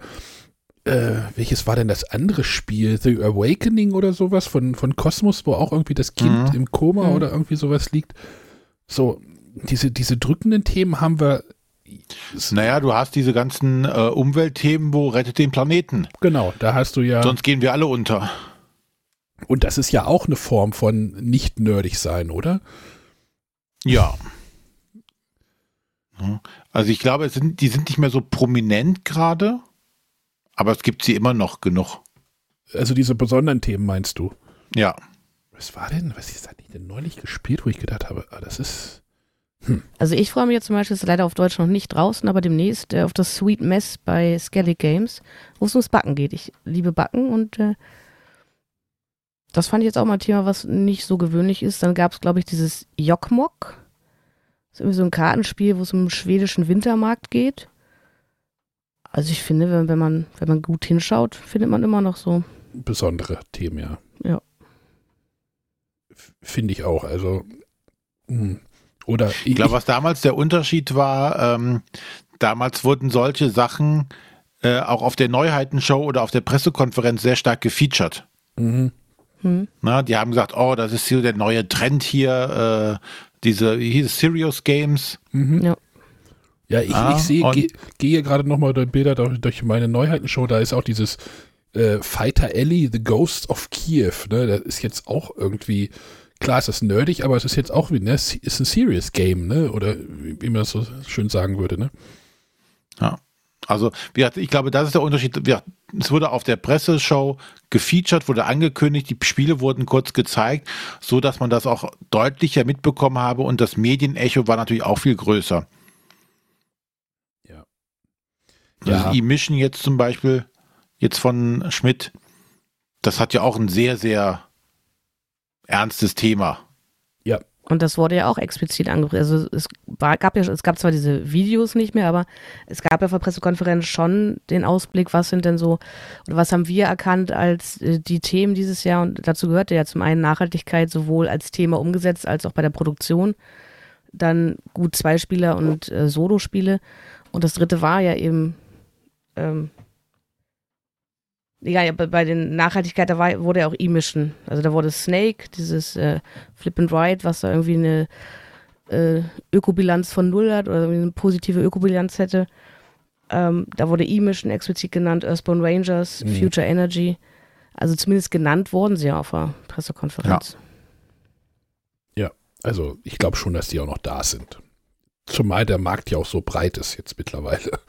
S2: äh, welches war denn das andere Spiel? The Awakening oder sowas von, von Kosmos, wo auch irgendwie das Kind
S3: Mhm.
S2: im Koma
S1: Mhm.
S2: oder irgendwie sowas liegt. So, diese, diese drückenden Themen haben wir.
S3: Naja, du hast diese ganzen äh, Umweltthemen, wo rettet den Planeten.
S2: Genau, da hast du ja.
S3: Sonst gehen wir alle unter.
S2: und das ist ja auch eine Form von nicht nerdig sein, oder?
S3: Ja. Ja. Also ich glaube, es sind, die sind nicht mehr so prominent gerade, aber es gibt sie immer noch genug.
S2: Also diese besonderen Themen meinst du?
S3: Ja.
S2: Was war denn, was ist ich denn neulich gespielt, wo ich gedacht habe, ah, das ist.
S1: Also ich freue mich jetzt zum Beispiel, ist leider auf Deutsch noch nicht draußen, aber demnächst äh, auf das Sweet Mess bei Skellig Games, wo es ums Backen geht. Ich liebe Backen und äh, das fand ich jetzt auch mal ein Thema, was nicht so gewöhnlich ist. Dann gab es, glaube ich, dieses Jokkmokk. Das ist irgendwie so ein Kartenspiel, wo es um einen schwedischen Wintermarkt geht. Also ich finde, wenn, wenn, man, wenn man gut hinschaut, findet man immer noch so.
S2: besondere Themen, ja.
S1: Ja.
S2: Finde ich auch. Also. hm. Oder ich,
S3: Ich glaube, was damals der Unterschied war, ähm, damals wurden solche Sachen äh, auch auf der Neuheitenshow oder auf der Pressekonferenz sehr stark gefeatured.
S2: Mhm.
S1: Hm.
S3: Na, die haben gesagt, oh, das ist hier der neue Trend hier, äh, diese, wie hieß es, Serious Games.
S2: Mhm.
S1: Ja.
S2: Ja, ich,
S3: Ah,
S2: ich sehe, gehe gehe gerade nochmal durch Bilder durch, durch meine Neuheitenshow, da ist auch dieses äh, Fighter Alley, The Ghost of Kiev, ne? Das ist jetzt auch irgendwie, klar ist das nerdig, aber es ist jetzt auch wie, ne? Ist ein Serious Game, ne? Oder wie man das so schön sagen würde, ne?
S3: Ja. Also, ich glaube, das ist der Unterschied. Es wurde auf der Presseshow gefeatured, wurde angekündigt, die Spiele wurden kurz gezeigt, so dass man das auch deutlicher mitbekommen habe und das Medienecho war natürlich auch viel größer.
S2: Ja.
S3: Also
S2: Ja.
S3: E-Mission jetzt zum Beispiel, jetzt von Schmidt, das hat ja auch ein sehr, sehr ernstes Thema.
S1: Und das wurde ja auch explizit angepriesen. Also es war, gab ja, es gab zwar diese Videos nicht mehr, aber es gab ja vor Pressekonferenz schon den Ausblick, was sind denn so, oder was haben wir erkannt als äh, die Themen dieses Jahr? Und dazu gehörte ja zum einen Nachhaltigkeit sowohl als Thema umgesetzt als auch bei der Produktion. Dann gut Zweispieler und äh, Solo-Spiele. Und das dritte war ja eben, ähm, ja, ja, bei, den Nachhaltigkeit, da war, wurde ja auch E-Mission. Also da wurde Snake, dieses äh, Flip and Ride, was da irgendwie eine äh, Ökobilanz von null hat oder eine positive Ökobilanz hätte. Ähm, da wurde E-Mission explizit genannt, Earthbound Rangers,
S2: Mhm.
S1: Future Energy. Also zumindest genannt wurden sie ja auf der Pressekonferenz.
S2: Also ich glaube schon, dass die auch noch da sind. Zumal der Markt ja auch so breit ist jetzt mittlerweile.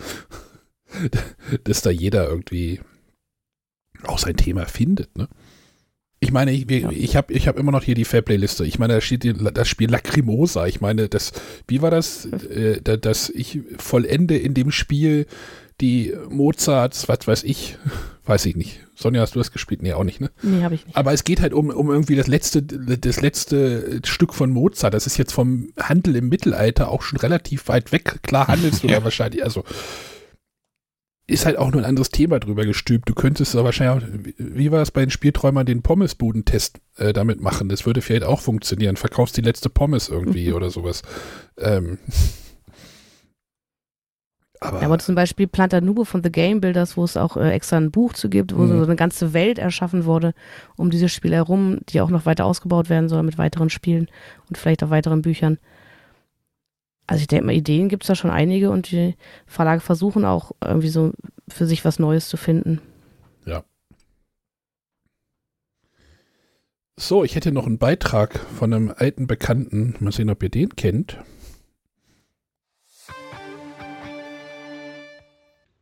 S2: dass da jeder irgendwie auch sein Thema findet, ne? Ich meine, ich, ich habe ich hab immer noch hier die Fairplay-Liste. Ich meine, da steht das Spiel Lacrimosa. Ich meine, das, wie war das, äh, da- dass ich vollende in dem Spiel die Mozarts, was weiß ich, weiß ich nicht. Sonja, hast du das gespielt? Nee, auch nicht, ne?
S1: Nee, habe ich nicht.
S2: Aber es geht halt um, um irgendwie das letzte, das letzte Stück von Mozart. Das ist jetzt vom Handel im Mittelalter auch schon relativ weit weg. Klar handelst du da wahrscheinlich, also ist halt auch nur ein anderes Thema drüber gestülpt. Du könntest da wahrscheinlich auch, wie- war es bei den Spielträumern, den Pommesbudentest äh, damit machen. Das würde vielleicht auch funktionieren. Verkaufst die letzte Pommes irgendwie oder sowas. Ähm. Aber,
S1: Ja, aber zum Beispiel Planta Nubo von The Game Builders, wo es auch äh, extra ein Buch zu gibt, wo
S2: Mhm.
S1: so eine ganze Welt erschaffen wurde um dieses Spiel herum, die auch noch weiter ausgebaut werden soll mit weiteren Spielen und vielleicht auch weiteren Büchern. Also ich denke mal, Ideen gibt es da schon einige und die Verlage versuchen auch irgendwie so für sich was Neues zu finden.
S2: Ja. So, ich hätte noch einen Beitrag von einem alten Bekannten. Mal sehen, ob ihr den kennt.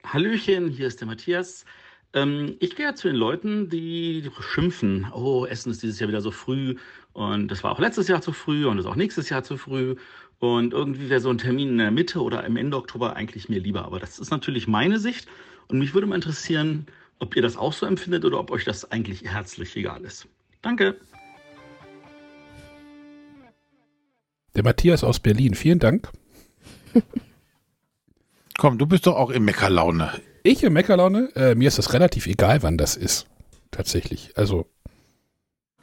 S8: Hallöchen, hier ist der Matthias. Ähm, ich gehöre zu den Leuten, die schimpfen, oh, Essen ist dieses Jahr wieder so früh und das war auch letztes Jahr zu früh und ist auch nächstes Jahr zu früh und irgendwie wäre so ein Termin in der Mitte oder im Ende Oktober eigentlich mir lieber. Aber das ist natürlich meine Sicht und mich würde mal interessieren, ob ihr das auch so empfindet oder ob euch das eigentlich herzlich egal ist. Danke.
S2: Der Matthias aus Berlin, vielen Dank.
S3: Komm, du bist doch auch in Meckerlaune.
S2: Ich in Meckerlaune? Äh, mir ist das relativ egal, wann das ist. Tatsächlich. Also.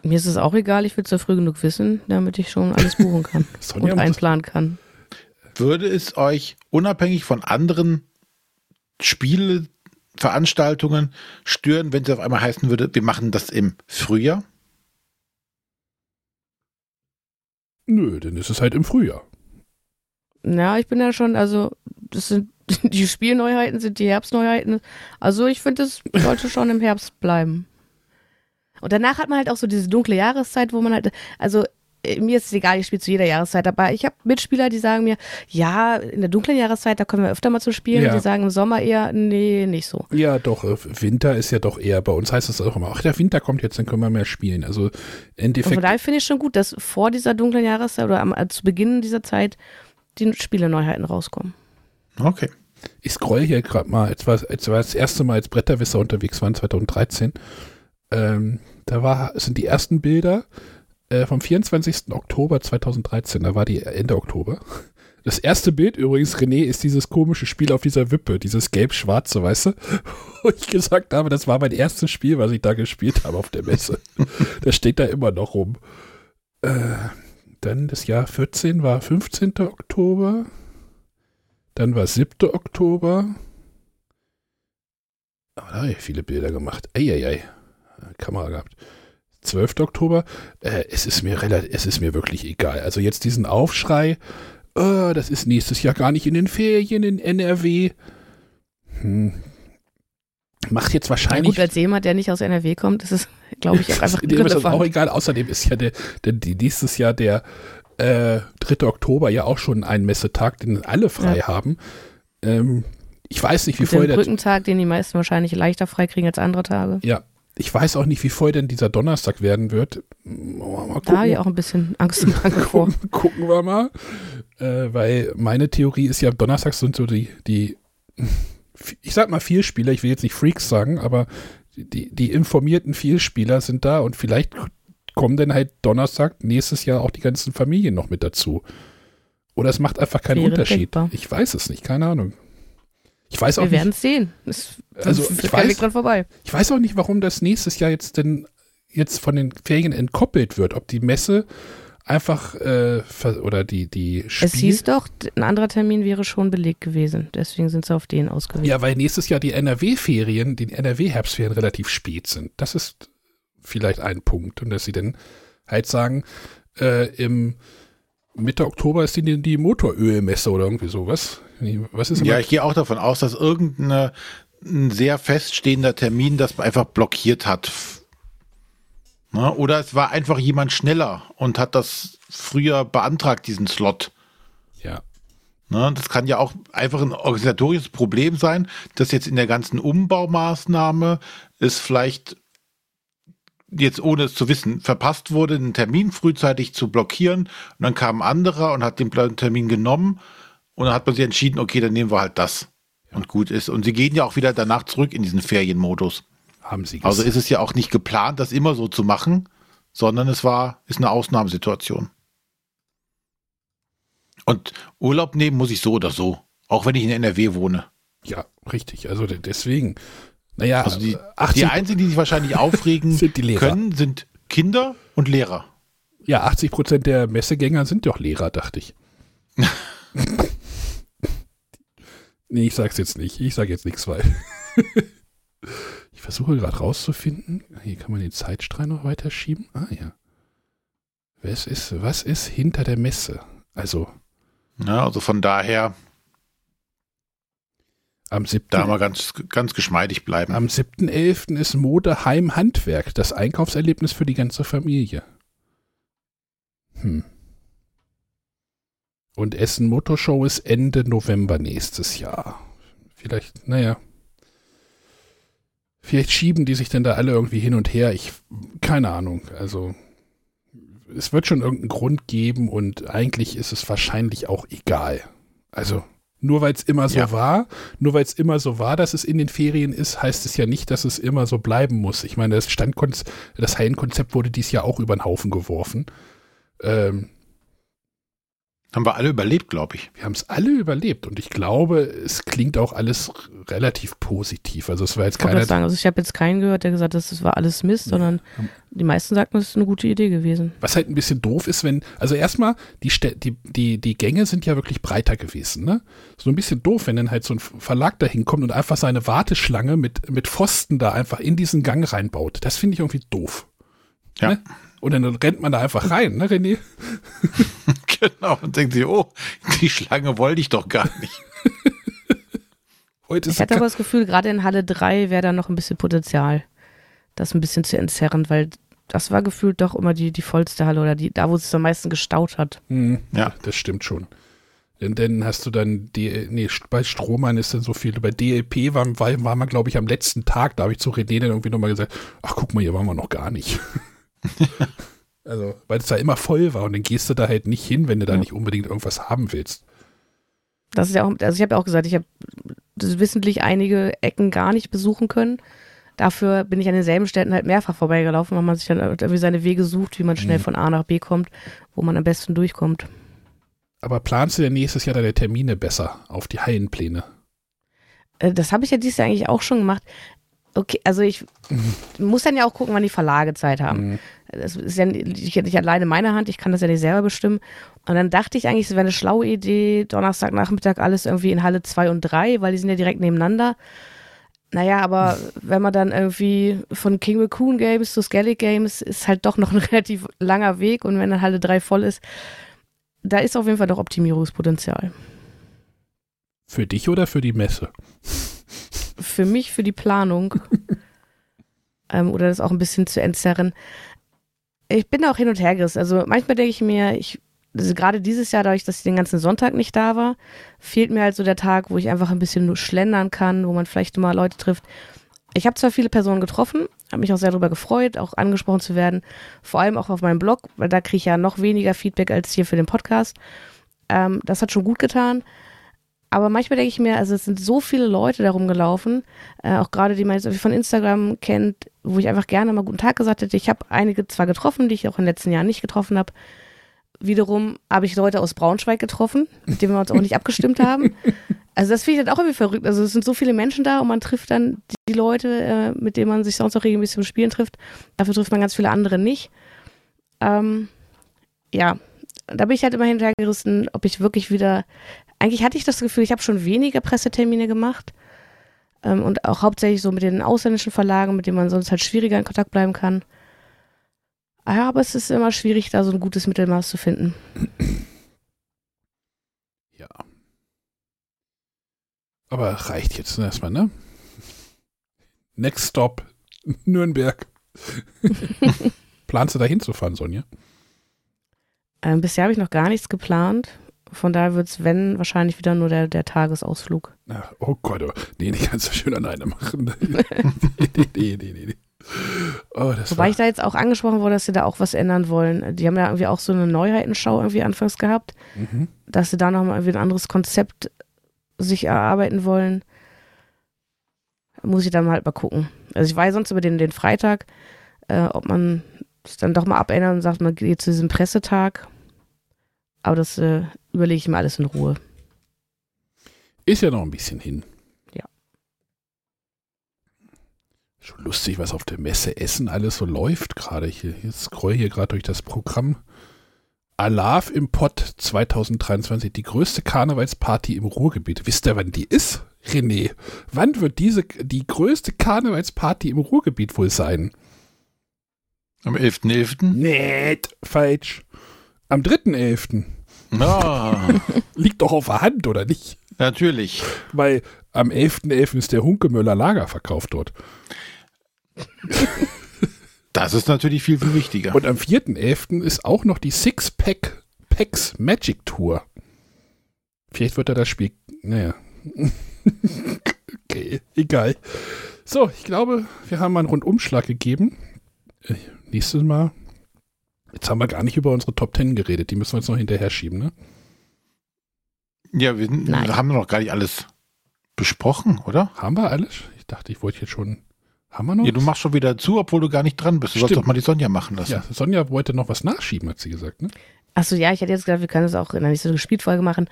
S1: Mir ist es auch egal, ich will es ja früh genug wissen, damit ich schon alles buchen kann und einplanen kann.
S3: Würde es euch unabhängig von anderen Spieleveranstaltungen stören, wenn es auf einmal heißen würde, wir machen das im Frühjahr?
S2: Nö, dann ist es halt im Frühjahr.
S1: Ja, ich bin ja schon, also das sind die Spielneuheiten, sind die Herbstneuheiten. Also ich finde, es sollte schon im Herbst bleiben. Und danach hat man halt auch so diese dunkle Jahreszeit, wo man halt, also äh, mir ist es egal, ich spiele zu jeder Jahreszeit, aber ich habe Mitspieler, die sagen mir, ja, in der dunklen Jahreszeit, da kommen wir öfter mal zu spielen. Ja. Die sagen im Sommer eher, nee, nicht so.
S2: Ja, doch, äh, Winter ist ja doch eher, bei uns heißt es auch immer, ach, der Winter kommt jetzt, dann können wir mehr spielen. Also im Endeffekt. Und
S1: von daher finde ich schon gut, dass vor dieser dunklen Jahreszeit oder am, zu Beginn dieser Zeit die Spieleneuheiten rauskommen.
S3: Okay.
S2: Ich scroll hier gerade mal, jetzt war, jetzt war das erste Mal als Bretterwisser unterwegs waren, 2013. Ähm, da war, sind die ersten Bilder äh, vom 24. Oktober 2013, da war die Ende Oktober. Das erste Bild übrigens, René, ist dieses komische Spiel auf dieser Wippe, dieses gelb-schwarze, weißt du? Wo ich gesagt habe, das war mein erstes Spiel, was ich da gespielt habe auf der Messe. das steht da immer noch rum. Äh, dann das Jahr 14 war 15. Oktober. Dann war 7. Oktober. Aber da habe ich viele Bilder gemacht. Eieiei. Kamera gehabt. 12. Oktober. Äh, es ist mir relativ, es ist mir wirklich egal. Also jetzt diesen Aufschrei. Oh, das ist nächstes Jahr gar nicht in den Ferien in NRW. Hm. Macht jetzt wahrscheinlich. Ja,
S1: gut, als jemand, der nicht aus NRW kommt, ist es, glaube ich, auch einfach
S2: Dem ist das auch egal. Außerdem ist ja der, der, die, nächstes Jahr der äh, 3. Oktober ja auch schon ein Messetag, den alle frei ja. haben. Ähm, ich weiß nicht, wie voll
S1: der. Brückentag, den die meisten wahrscheinlich leichter frei kriegen als andere Tage.
S2: Ja. Ich weiß auch nicht, wie voll denn dieser Donnerstag werden wird.
S1: Da habe ich auch ein bisschen Angst und Bange
S2: vor. Gucken wir mal. Äh, weil meine Theorie ist ja, Donnerstags sind so die, die, ich sag mal Vielspieler, ich will jetzt nicht Freaks sagen, aber die, die informierten Vielspieler sind da und vielleicht kommen dann halt Donnerstag nächstes Jahr auch die ganzen Familien noch mit dazu. Oder es macht einfach keinen Unterschied. Denkbar. Ich weiß es nicht, keine Ahnung. Ich weiß auch
S1: Wir werden es sehen. Es
S2: also ich weiß, dran vorbei. Ich weiß auch nicht, warum das nächstes Jahr jetzt denn jetzt von den Ferien entkoppelt wird. Ob die Messe einfach äh, oder die die
S1: Spiel Es hieß doch, ein anderer Termin wäre schon belegt gewesen. Deswegen sind sie auf den ausgewiesen.
S2: Ja, weil nächstes Jahr die NRW-Ferien, die NRW-Herbstferien relativ spät sind. Das ist vielleicht ein Punkt. Und dass sie dann halt sagen, äh, im Mitte Oktober ist die, die Motorölmesse oder irgendwie sowas. Was ist
S3: ja, ich gehe auch davon aus, dass irgendein sehr feststehender Termin das einfach blockiert hat. Na, oder es war einfach jemand schneller und hat das früher beantragt, diesen Slot.
S2: Ja.
S3: Na, das kann ja auch einfach ein organisatorisches Problem sein, dass jetzt in der ganzen Umbaumaßnahme es vielleicht jetzt ohne es zu wissen, verpasst wurde, den Termin frühzeitig zu blockieren. Und dann kam ein anderer und hat den Termin genommen. Und dann hat man sich entschieden, okay, dann nehmen wir halt das. Ja. Und gut ist. Und sie gehen ja auch wieder danach zurück in diesen Ferienmodus.
S2: Haben sie
S3: Also ist es ja auch nicht geplant, das immer so zu machen, sondern es war, ist eine Ausnahmesituation. Und Urlaub nehmen muss ich so oder so. Auch wenn ich in NRW wohne.
S2: Ja, richtig. Also deswegen. Naja,
S3: also die, 80, die einzigen, die sich wahrscheinlich aufregen sind können, sind Kinder und Lehrer.
S2: Ja, 80 Prozent der Messegänger sind doch Lehrer, dachte ich. nee, ich sag's jetzt nicht. Ich sag jetzt nichts, weil ich versuche gerade rauszufinden. Hier kann man den Zeitstrahl noch weiterschieben. Ah ja. Was ist, was ist hinter der Messe? Also,
S3: Ja, also von daher
S2: Am 7.
S3: da mal ganz, ganz geschmeidig bleiben.
S2: Am 7.11. ist Mode Heim Handwerk, das Einkaufserlebnis für die ganze Familie. Hm. Und Essen Motorshow ist Ende November nächstes Jahr. Vielleicht, naja. Vielleicht schieben die sich denn da alle irgendwie hin und her. Ich, keine Ahnung. Also, es wird schon irgendeinen Grund geben und eigentlich ist es wahrscheinlich auch egal. Also, nur weil es immer so
S3: Ja.
S2: war, nur weil es immer so war, dass es in den Ferien ist, heißt es ja nicht, dass es immer so bleiben muss. Ich meine, das Standkonz das Hallenkonzept wurde dies Jahr auch über den Haufen geworfen. Ähm,
S3: Haben wir alle überlebt, glaube ich.
S2: wir haben es alle überlebt und ich glaube, es klingt auch alles relativ positiv. Also es war jetzt
S1: Ich wollte
S2: keiner,
S1: sagen, also ich habe jetzt keinen gehört, der gesagt hat, das war alles Mist, sondern die meisten sagten, das ist eine gute Idee gewesen.
S2: was halt ein bisschen doof ist, wenn, also erstmal, die, die, die, die Gänge sind ja wirklich breiter gewesen, ne? So ein bisschen doof, wenn dann halt so ein Verlag da hinkommt und einfach seine Warteschlange mit, mit Pfosten da einfach in diesen Gang reinbaut. Das finde ich irgendwie doof.
S3: Ja.
S2: Ne? Und dann rennt man da einfach rein, ne, René?
S3: Genau. Und denkt sich, oh, die Schlange wollte ich doch gar nicht.
S2: Heute
S1: Ich hatte aber das Gefühl, gerade in Halle 3 wäre da noch ein bisschen Potenzial, das ein bisschen zu entzerren, weil das war gefühlt doch immer die, die vollste Halle oder die, da, wo es sich am meisten gestaut hat.
S2: Hm,
S3: Ja.
S2: Das stimmt schon. Denn dann hast du dann, die, nee, bei Strohmann ist dann so viel. Bei DLP war, war, war man, glaube ich, am letzten Tag, da habe ich zu René dann irgendwie nochmal gesagt, ach guck mal, hier waren wir noch gar nicht. also, weil es da immer voll war und dann gehst du da halt nicht hin, wenn du da
S1: Ja.
S2: nicht unbedingt irgendwas haben willst.
S1: Das ist ja auch, also ich habe ja auch gesagt, ich habe wissentlich einige Ecken gar nicht besuchen können. Dafür bin ich an denselben Städten halt mehrfach vorbeigelaufen, weil man sich dann irgendwie seine Wege sucht, wie man schnell
S2: Mhm.
S1: von A nach B kommt, wo man am besten durchkommt.
S2: Aber planst du denn nächstes Jahr deine Termine besser auf die Hallenpläne?
S1: Äh, Das habe ich ja dieses Jahr eigentlich auch schon gemacht. Okay, also ich muss dann ja auch gucken, wann die Verlage Zeit haben.
S2: Mhm.
S1: Das ist ja nicht, nicht alleine meine Hand, ich kann das ja nicht selber bestimmen. Und dann dachte ich eigentlich, es wäre eine schlaue Idee, Donnerstagnachmittag alles irgendwie in Halle 2 und 3, weil die sind ja direkt nebeneinander. Naja, aber wenn man dann irgendwie von King Raccoon Games zu Skellig Games ist halt doch noch ein relativ langer Weg und wenn dann Halle 3 voll ist, da ist auf jeden Fall doch Optimierungspotenzial.
S2: Für dich oder für die Messe?
S1: Für mich, für die Planung ähm, oder das auch ein bisschen zu entzerren. Ich bin da auch hin und her gerissen. Also manchmal denke ich mir, ich, also gerade dieses Jahr, dadurch, dass ich den ganzen Sonntag nicht da war, fehlt mir halt so der Tag, wo ich einfach ein bisschen nur schlendern kann, wo man vielleicht mal Leute trifft. Ich habe zwar viele Personen getroffen, habe mich auch sehr darüber gefreut, auch angesprochen zu werden, vor allem auch auf meinem Blog, weil da kriege ich ja noch weniger Feedback als hier für den Podcast. Ähm, das hat schon gut getan. Aber manchmal denke ich mir, also es sind so viele Leute darum gelaufen, äh, auch gerade die man jetzt von Instagram kennt, wo ich einfach gerne mal guten Tag gesagt hätte. Ich habe einige zwar getroffen, die ich auch in den letzten Jahren nicht getroffen habe. Wiederum habe ich Leute aus Braunschweig getroffen, mit denen wir uns auch nicht abgestimmt haben. Also das finde ich halt auch irgendwie verrückt. Also es sind so viele Menschen da und man trifft dann die Leute, äh, mit denen man sich sonst auch regelmäßig zum Spielen trifft. Dafür trifft man ganz viele andere nicht. Ähm, ja, da bin ich halt immer hinterhergerissen, ob ich wirklich wieder. Eigentlich hatte ich das Gefühl, ich habe schon weniger Pressetermine gemacht. Ähm, und auch hauptsächlich so mit den ausländischen Verlagen, mit denen man sonst halt schwieriger in Kontakt bleiben kann. Ja, aber es ist immer schwierig, da so ein gutes Mittelmaß zu finden.
S2: Ja. Aber reicht jetzt erstmal, ne? Next Stop, Nürnberg. Planst du da hinzufahren, Sonja?
S1: Ähm, bisher habe ich noch gar nichts geplant. Von daher wird es, wenn, wahrscheinlich wieder nur der, der Tagesausflug.
S2: Ach, oh Gott, oh. nee, die kannst du schön alleine machen. nee, nee, nee, nee, nee. Oh,
S1: Wobei
S2: war,
S1: ich da jetzt auch angesprochen wurde, dass sie da auch was ändern wollen. Die haben ja irgendwie auch so eine Neuheitenschau irgendwie anfangs gehabt,
S2: mhm.
S1: dass sie da nochmal irgendwie ein anderes Konzept sich erarbeiten wollen. Muss ich dann halt mal gucken. Also ich weiß sonst über den, den Freitag, äh, ob man es dann doch mal abändert und sagt, man geht zu diesem Pressetag. Aber das äh, überlege ich mir alles in Ruhe.
S2: Ist ja noch ein bisschen hin.
S1: Ja.
S2: Schon lustig, was auf der Messe Essen alles so läuft gerade. Ich jetzt scroll hier gerade durch das Programm. Alav im Pott 2023, die größte Karnevalsparty im Ruhrgebiet. Wisst ihr, wann die ist? René, wann wird diese die größte Karnevalsparty im Ruhrgebiet wohl sein?
S3: Am 11.11.
S2: Nicht falsch. Am 3.11.
S3: Ja,
S2: Liegt doch auf der Hand, oder nicht?
S3: natürlich.
S2: Weil am 11.11. ist der Hunkemöller Lagerverkauf dort.
S3: Das ist natürlich viel, viel wichtiger.
S2: Und am 4.11. ist auch noch die Six-Pack Packs Magic Tour. Vielleicht wird er das Spiel. Naja. okay, egal. So, ich glaube, wir haben mal einen Rundumschlag gegeben. Äh, nächstes Mal. Jetzt haben wir gar nicht über unsere Top 10 geredet. Die müssen wir jetzt noch hinterher schieben, ne?
S3: Ja, wir,
S1: Nein.
S3: haben noch gar nicht alles besprochen, oder?
S2: Haben wir alles? Ich dachte, ich wollte jetzt schon. Haben wir noch?
S3: Ja, du machst schon wieder zu, obwohl du gar nicht dran bist. Du sollst
S2: Stimmt.
S3: doch mal die Sonja machen lassen.
S2: ja, Sonja wollte noch was nachschieben, hat sie gesagt, ne?
S1: Achso, ja, ich hätte jetzt gedacht, wir können es auch in einer nächsten Gespieltfolge machen.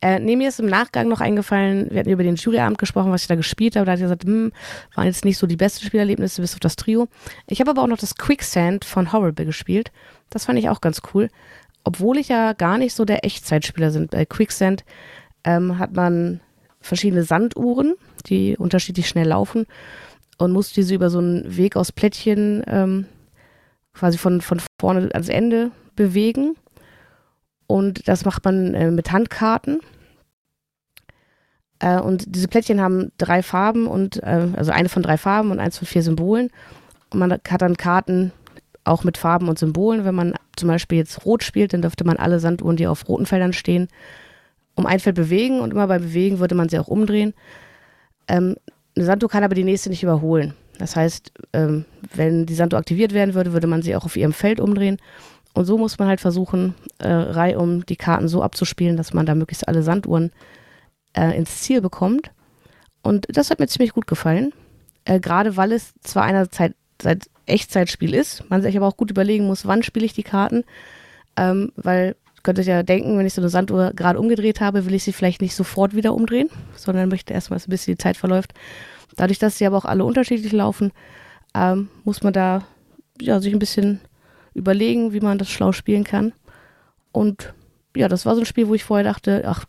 S1: Äh, nee, mir ist im Nachgang noch eingefallen, wir hatten über den Juryabend gesprochen, was ich da gespielt habe. Da hat er gesagt, hm, waren jetzt nicht so die besten Spielerlebnisse bis auf das Trio. Ich habe aber auch noch das Quicksand von Horrible gespielt. Das fand ich auch ganz cool. Obwohl ich ja gar nicht so der Echtzeitspieler bin. Bei Quicksand ähm, hat man verschiedene Sanduhren, die unterschiedlich schnell laufen und muss diese über so einen Weg aus Plättchen ähm, quasi von, von vorne ans Ende bewegen. Und das macht man äh, mit Handkarten. Äh, und diese Plättchen haben drei Farben und äh, also eine von drei Farben und eins von vier Symbolen. Und man hat dann Karten auch mit Farben und Symbolen. Wenn man zum Beispiel jetzt rot spielt, dann dürfte man alle Sanduhren, die auf roten Feldern stehen, um ein Feld bewegen und immer beim Bewegen würde man sie auch umdrehen. Ähm, eine Sanduhr kann aber die nächste nicht überholen. Das heißt, ähm, wenn die Sanduhr aktiviert werden würde, würde man sie auch auf ihrem Feld umdrehen. Und so muss man halt versuchen, äh, reihum die Karten so abzuspielen, dass man da möglichst alle Sanduhren äh, ins Ziel bekommt. Und das hat mir ziemlich gut gefallen. Äh, Gerade weil es zwar einerseits seit Echtzeitspiel ist, man sich aber auch gut überlegen muss, wann spiele ich die Karten. Ähm, weil, könnt ihr ja denken, wenn ich so eine Sanduhr gerade umgedreht habe, will ich sie vielleicht nicht sofort wieder umdrehen, sondern möchte erstmal, dass ein bisschen die Zeit verläuft. Dadurch, dass sie aber auch alle unterschiedlich laufen, ähm, muss man da ja, sich ein bisschen überlegen, wie man das schlau spielen kann. Und ja, das war so ein Spiel, wo ich vorher dachte, ach,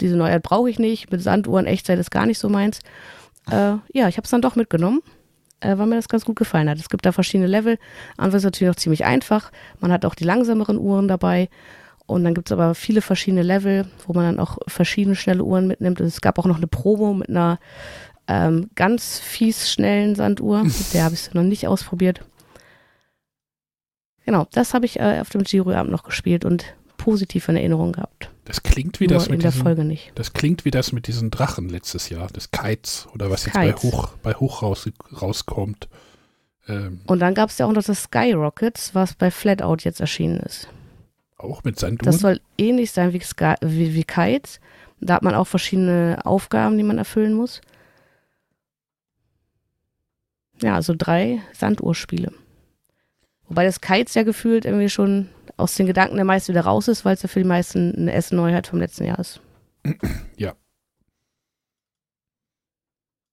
S1: diese Neuheit brauche ich nicht, mit Sanduhren, Echtzeit ist gar nicht so meins. Äh, ja, ich habe es dann doch mitgenommen, äh, weil mir das ganz gut gefallen hat. Es gibt da verschiedene Level. Anfangs natürlich noch ziemlich einfach. Man hat auch die langsameren Uhren dabei. Und dann gibt es aber viele verschiedene Level, wo man dann auch verschiedene schnelle Uhren mitnimmt. Und es gab auch noch eine Promo mit einer ähm, ganz fies schnellen Sanduhr. Mit der habe ich noch nicht ausprobiert. Genau, das habe ich äh, auf dem Giro-Abend noch gespielt und positiv in Erinnerung gehabt.
S2: Das klingt wie
S1: Nur
S2: das
S1: in
S2: mit
S1: der
S2: diesen,
S1: Folge nicht.
S2: Das klingt wie das mit diesen Drachen letztes Jahr, des Kites oder was jetzt bei
S1: Kites.
S2: Hoch, bei Hoch raus, rauskommt. Ähm,
S1: Und dann gab es ja auch noch das Skyrockets, was bei Flatout jetzt erschienen ist.
S2: auch mit Sanduhren.
S1: Das soll ähnlich sein wie, Sky, wie, wie Kites. Da hat man auch verschiedene Aufgaben, die man erfüllen muss. Ja, also drei Sanduhrspiele. Wobei das Kites ja gefühlt irgendwie schon aus den Gedanken der meisten wieder raus ist, weil es ja für die meisten eine Essen-Neuheit vom letzten Jahr ist.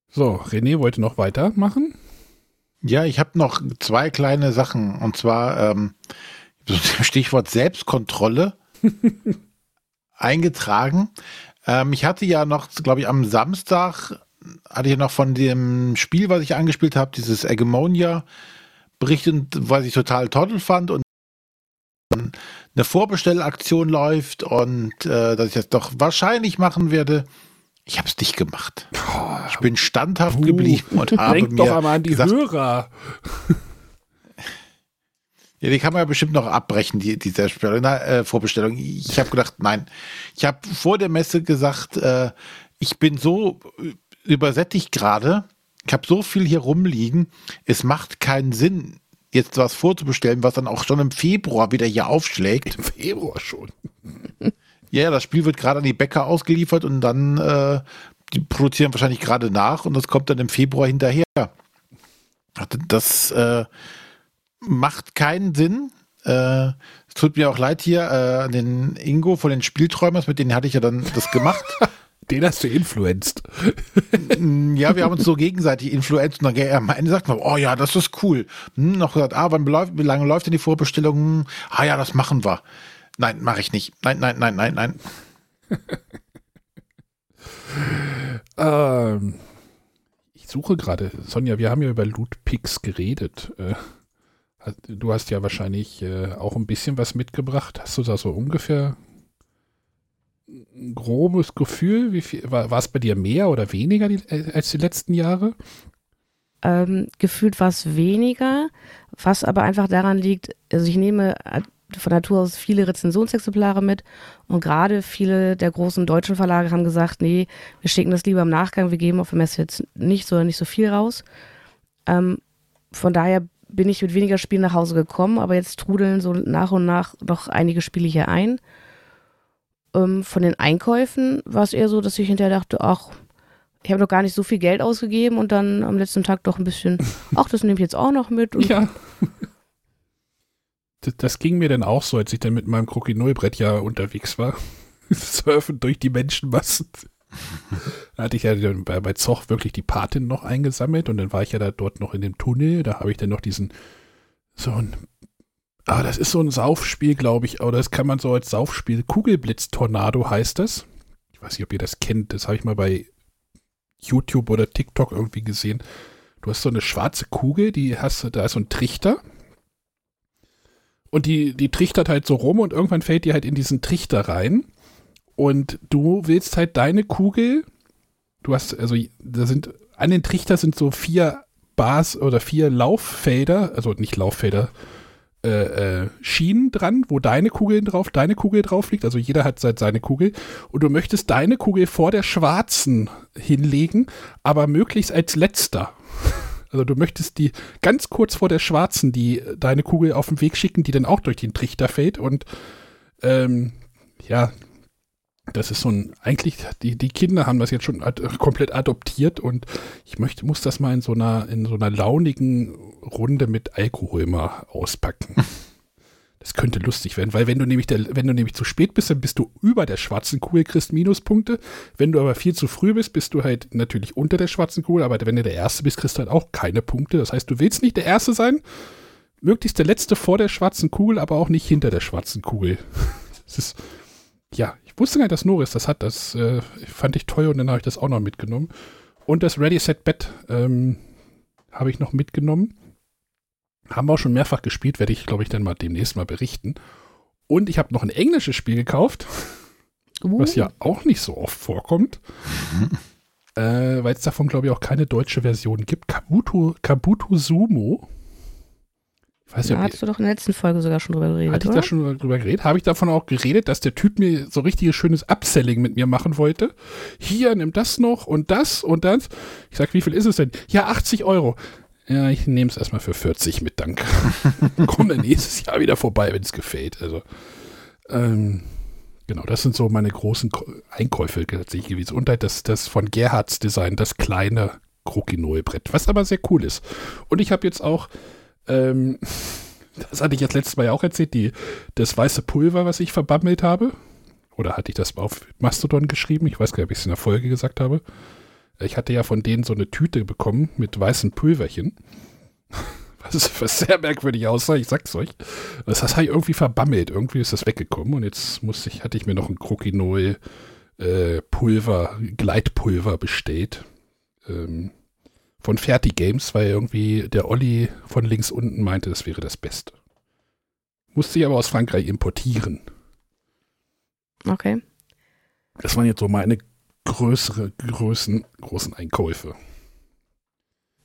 S2: so, René wollte noch weitermachen.
S3: Ja, ich habe noch zwei kleine Sachen. Und zwar ähm, Stichwort Selbstkontrolle eingetragen. Ähm, ich hatte ja noch, glaube ich, am Samstag hatte ich ja noch von dem Spiel, was ich angespielt habe, dieses Hegemonia berichtet, was ich total toll fand und eine Vorbestellaktion läuft und äh, dass ich das doch wahrscheinlich machen werde. Ich habe es nicht gemacht. Ich bin standhaft
S2: Puh.
S3: geblieben und habe
S2: Denk
S3: mir
S2: doch einmal an die
S3: gesagt,
S2: Hörer.
S3: Ja, die kann man ja bestimmt noch abbrechen, die, diese äh, Vorbestellung. Ich habe gedacht, nein. Ich habe vor der Messe gesagt, äh, ich bin so übersättigt gerade. Ich habe so viel hier rumliegen. Es macht keinen Sinn, jetzt was vorzubestellen, was dann auch schon im Februar wieder hier aufschlägt.
S2: Im Februar schon.
S3: Ja, das Spiel wird gerade an die Bäcker ausgeliefert und dann äh, die produzieren wahrscheinlich gerade nach und das kommt dann im Februar hinterher. Das äh, macht keinen Sinn. Äh, es tut mir auch leid hier äh, an den Ingo von den Spielträumers, mit denen hatte ich ja dann das gemacht.
S2: Den hast du influenced.
S3: Mm, ja, wir haben uns so gegenseitig influenzt und dann am Ende sagt man, oh ja, das ist cool. Hm, noch gesagt, ah, wann läuft, wie lange läuft denn die Vorbestellung? Hm, Ah ja, das machen wir. Nein, mache ich nicht. Nein, nein, nein, nein, nein.
S2: Ähm, ich suche gerade, Sonja, wir haben ja über Lootpicks geredet. Äh, du hast ja wahrscheinlich äh, auch ein bisschen was mitgebracht. Hast du da so ungefähr ein grobes Gefühl? Wie viel, war, war es bei dir mehr oder weniger die, äh, als die letzten Jahre?
S1: Ähm, gefühlt war es weniger, was aber einfach daran liegt, also ich nehme von Natur aus viele Rezensionsexemplare mit und gerade viele der großen deutschen Verlage haben gesagt, nee, wir schicken das lieber im Nachgang, wir geben auf der Messe jetzt nicht so nicht so viel raus. Ähm, von daher bin ich mit weniger Spielen nach Hause gekommen, aber jetzt trudeln so nach und nach noch einige Spiele hier ein. Ähm, von den Einkäufen war es eher so, dass ich hinterher dachte, ach, ich habe noch gar nicht so viel Geld ausgegeben und dann am letzten Tag doch ein bisschen, ach, das nehme ich jetzt auch noch mit.
S2: ja. Das, das, ging mir dann auch so, als ich dann mit meinem Krokinolbrett ja unterwegs war. Surfen durch die Menschenmassen. da hatte ich ja bei, bei Zoch wirklich die Patin noch eingesammelt und dann war ich ja da dort noch in dem Tunnel. Da habe ich dann noch diesen, so ein, ah, das ist so ein Saufspiel, glaube ich, aber das kann man so als Saufspiel, Kugelblitz-Tornado heißt das. Ich weiß nicht, ob ihr das kennt, das habe ich mal bei YouTube oder TikTok irgendwie gesehen. Du hast so eine schwarze Kugel, die hast, da ist so ein Trichter und die, die trichtert halt so rum und irgendwann fällt die halt in diesen Trichter rein. Und du willst halt deine Kugel, du hast, also da sind, an den Trichter sind so vier Bars oder vier Lauffelder, also nicht Lauffelder, äh, äh, Schienen dran, wo deine Kugel drauf, deine Kugel drauf liegt. Also jeder hat seit seine Kugel. Und du möchtest deine Kugel vor der schwarzen hinlegen, aber möglichst als letzter. Also du möchtest die ganz kurz vor der schwarzen, die deine Kugel auf den Weg schicken, die dann auch durch den Trichter fällt und ähm, ja, das ist so ein, eigentlich, die, die Kinder haben das jetzt schon ad, komplett adoptiert und ich möchte, muss das mal in so einer, in so einer launigen Runde mit Alkohol mal auspacken. Das könnte lustig werden, weil wenn du nämlich der, wenn du nämlich zu spät bist, dann bist du über der schwarzen Kugel, kriegst Minuspunkte. Wenn du aber viel zu früh bist, bist du halt natürlich unter der schwarzen Kugel, aber wenn du der Erste bist, kriegst du halt auch keine Punkte. Das heißt, du willst nicht der Erste sein, möglichst der Letzte vor der schwarzen Kugel, aber auch nicht hinter der schwarzen Kugel. Das ist, ja, ich wusste gar nicht, dass Norris das hat. Das äh, fand ich toll und dann habe ich das auch noch mitgenommen. Und das Ready Set Bet ähm, habe ich noch mitgenommen. Haben wir auch schon mehrfach gespielt, werde ich, glaube ich, dann mal demnächst mal berichten. Und ich habe noch ein englisches Spiel gekauft, uh. was ja auch nicht so oft vorkommt. Mhm. Äh, weil es davon, glaube ich, auch keine deutsche Version gibt. Kabuto, Kabuto Sumo.
S1: Weiß da ja, hast du doch in der letzten Folge sogar schon drüber geredet.
S2: Hatte ich da schon drüber geredet? Habe ich davon auch geredet, dass der Typ mir so richtiges schönes Upselling mit mir machen wollte? Hier, nimm das noch und das und das. Ich sag, wie viel ist es denn? Ja, 80 Euro. Ja, ich nehme es erstmal für 40 mit Dank. Komm dann nächstes Jahr wieder vorbei, wenn es gefällt. Also, ähm, genau, das sind so meine großen Einkäufe tatsächlich gewesen. Und halt das, das von Gerhards Design, das kleine Krokinol-Brett, was aber sehr cool ist. Und ich habe jetzt auch, ähm, das hatte ich jetzt letztes Mal ja auch erzählt, die, das weiße Pulver, was ich verbammelt habe. Oder hatte ich das auf Mastodon geschrieben? Ich weiß gar nicht, ob ich es in der Folge gesagt habe. Ich hatte ja von denen so eine Tüte bekommen mit weißen Pulverchen. Was, was sehr merkwürdig aussah, ich sag's euch. Das, das habe ich irgendwie verbammelt. Irgendwie ist das weggekommen und jetzt musste ich, hatte ich mir noch ein Krokinol äh, Pulver, Gleitpulver bestellt. Ähm, von Fertig Games, weil irgendwie der Olli von links unten meinte, das wäre das Beste. Musste ich aber aus Frankreich importieren.
S1: Okay.
S2: Das waren jetzt so meine größere Größen, großen Einkäufe.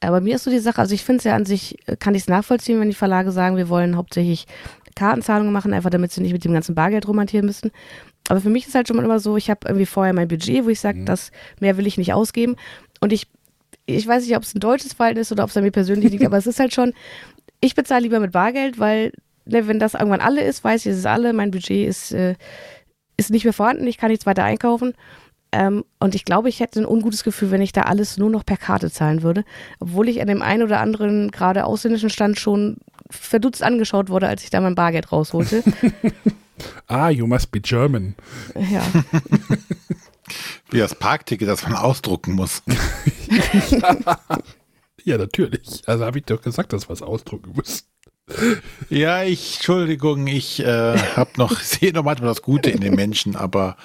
S1: Aber mir ist so die Sache, also ich finde es ja an sich, äh, kann ich es nachvollziehen, wenn die Verlage sagen, wir wollen hauptsächlich Kartenzahlungen machen, einfach damit sie nicht mit dem ganzen Bargeld romantieren müssen. Aber für mich ist halt schon mal immer so, ich habe irgendwie vorher mein Budget, wo ich sage, mhm. das mehr will ich nicht ausgeben. Und ich, ich weiß nicht, ob es ein deutsches Verhalten ist oder ob es an mir persönlich liegt, aber es ist halt schon, ich bezahle lieber mit Bargeld, weil, ne, wenn das irgendwann alle ist, weiß ich, es ist alle, mein Budget ist, äh, ist nicht mehr vorhanden, ich kann nichts weiter einkaufen. Ähm, und ich glaube, ich hätte ein ungutes Gefühl, wenn ich da alles nur noch per Karte zahlen würde. Obwohl ich an dem einen oder anderen gerade ausländischen Stand schon verdutzt angeschaut wurde, als ich da mein Bargeld rausholte.
S2: ah, you must be German.
S1: Ja.
S3: Wie das Parkticket, das man ausdrucken muss.
S2: ja, natürlich. Also habe ich doch gesagt, dass wir es ausdrucken müssen.
S3: Ja, ich, Entschuldigung, ich äh, habe noch, sehe noch manchmal das Gute in den Menschen, aber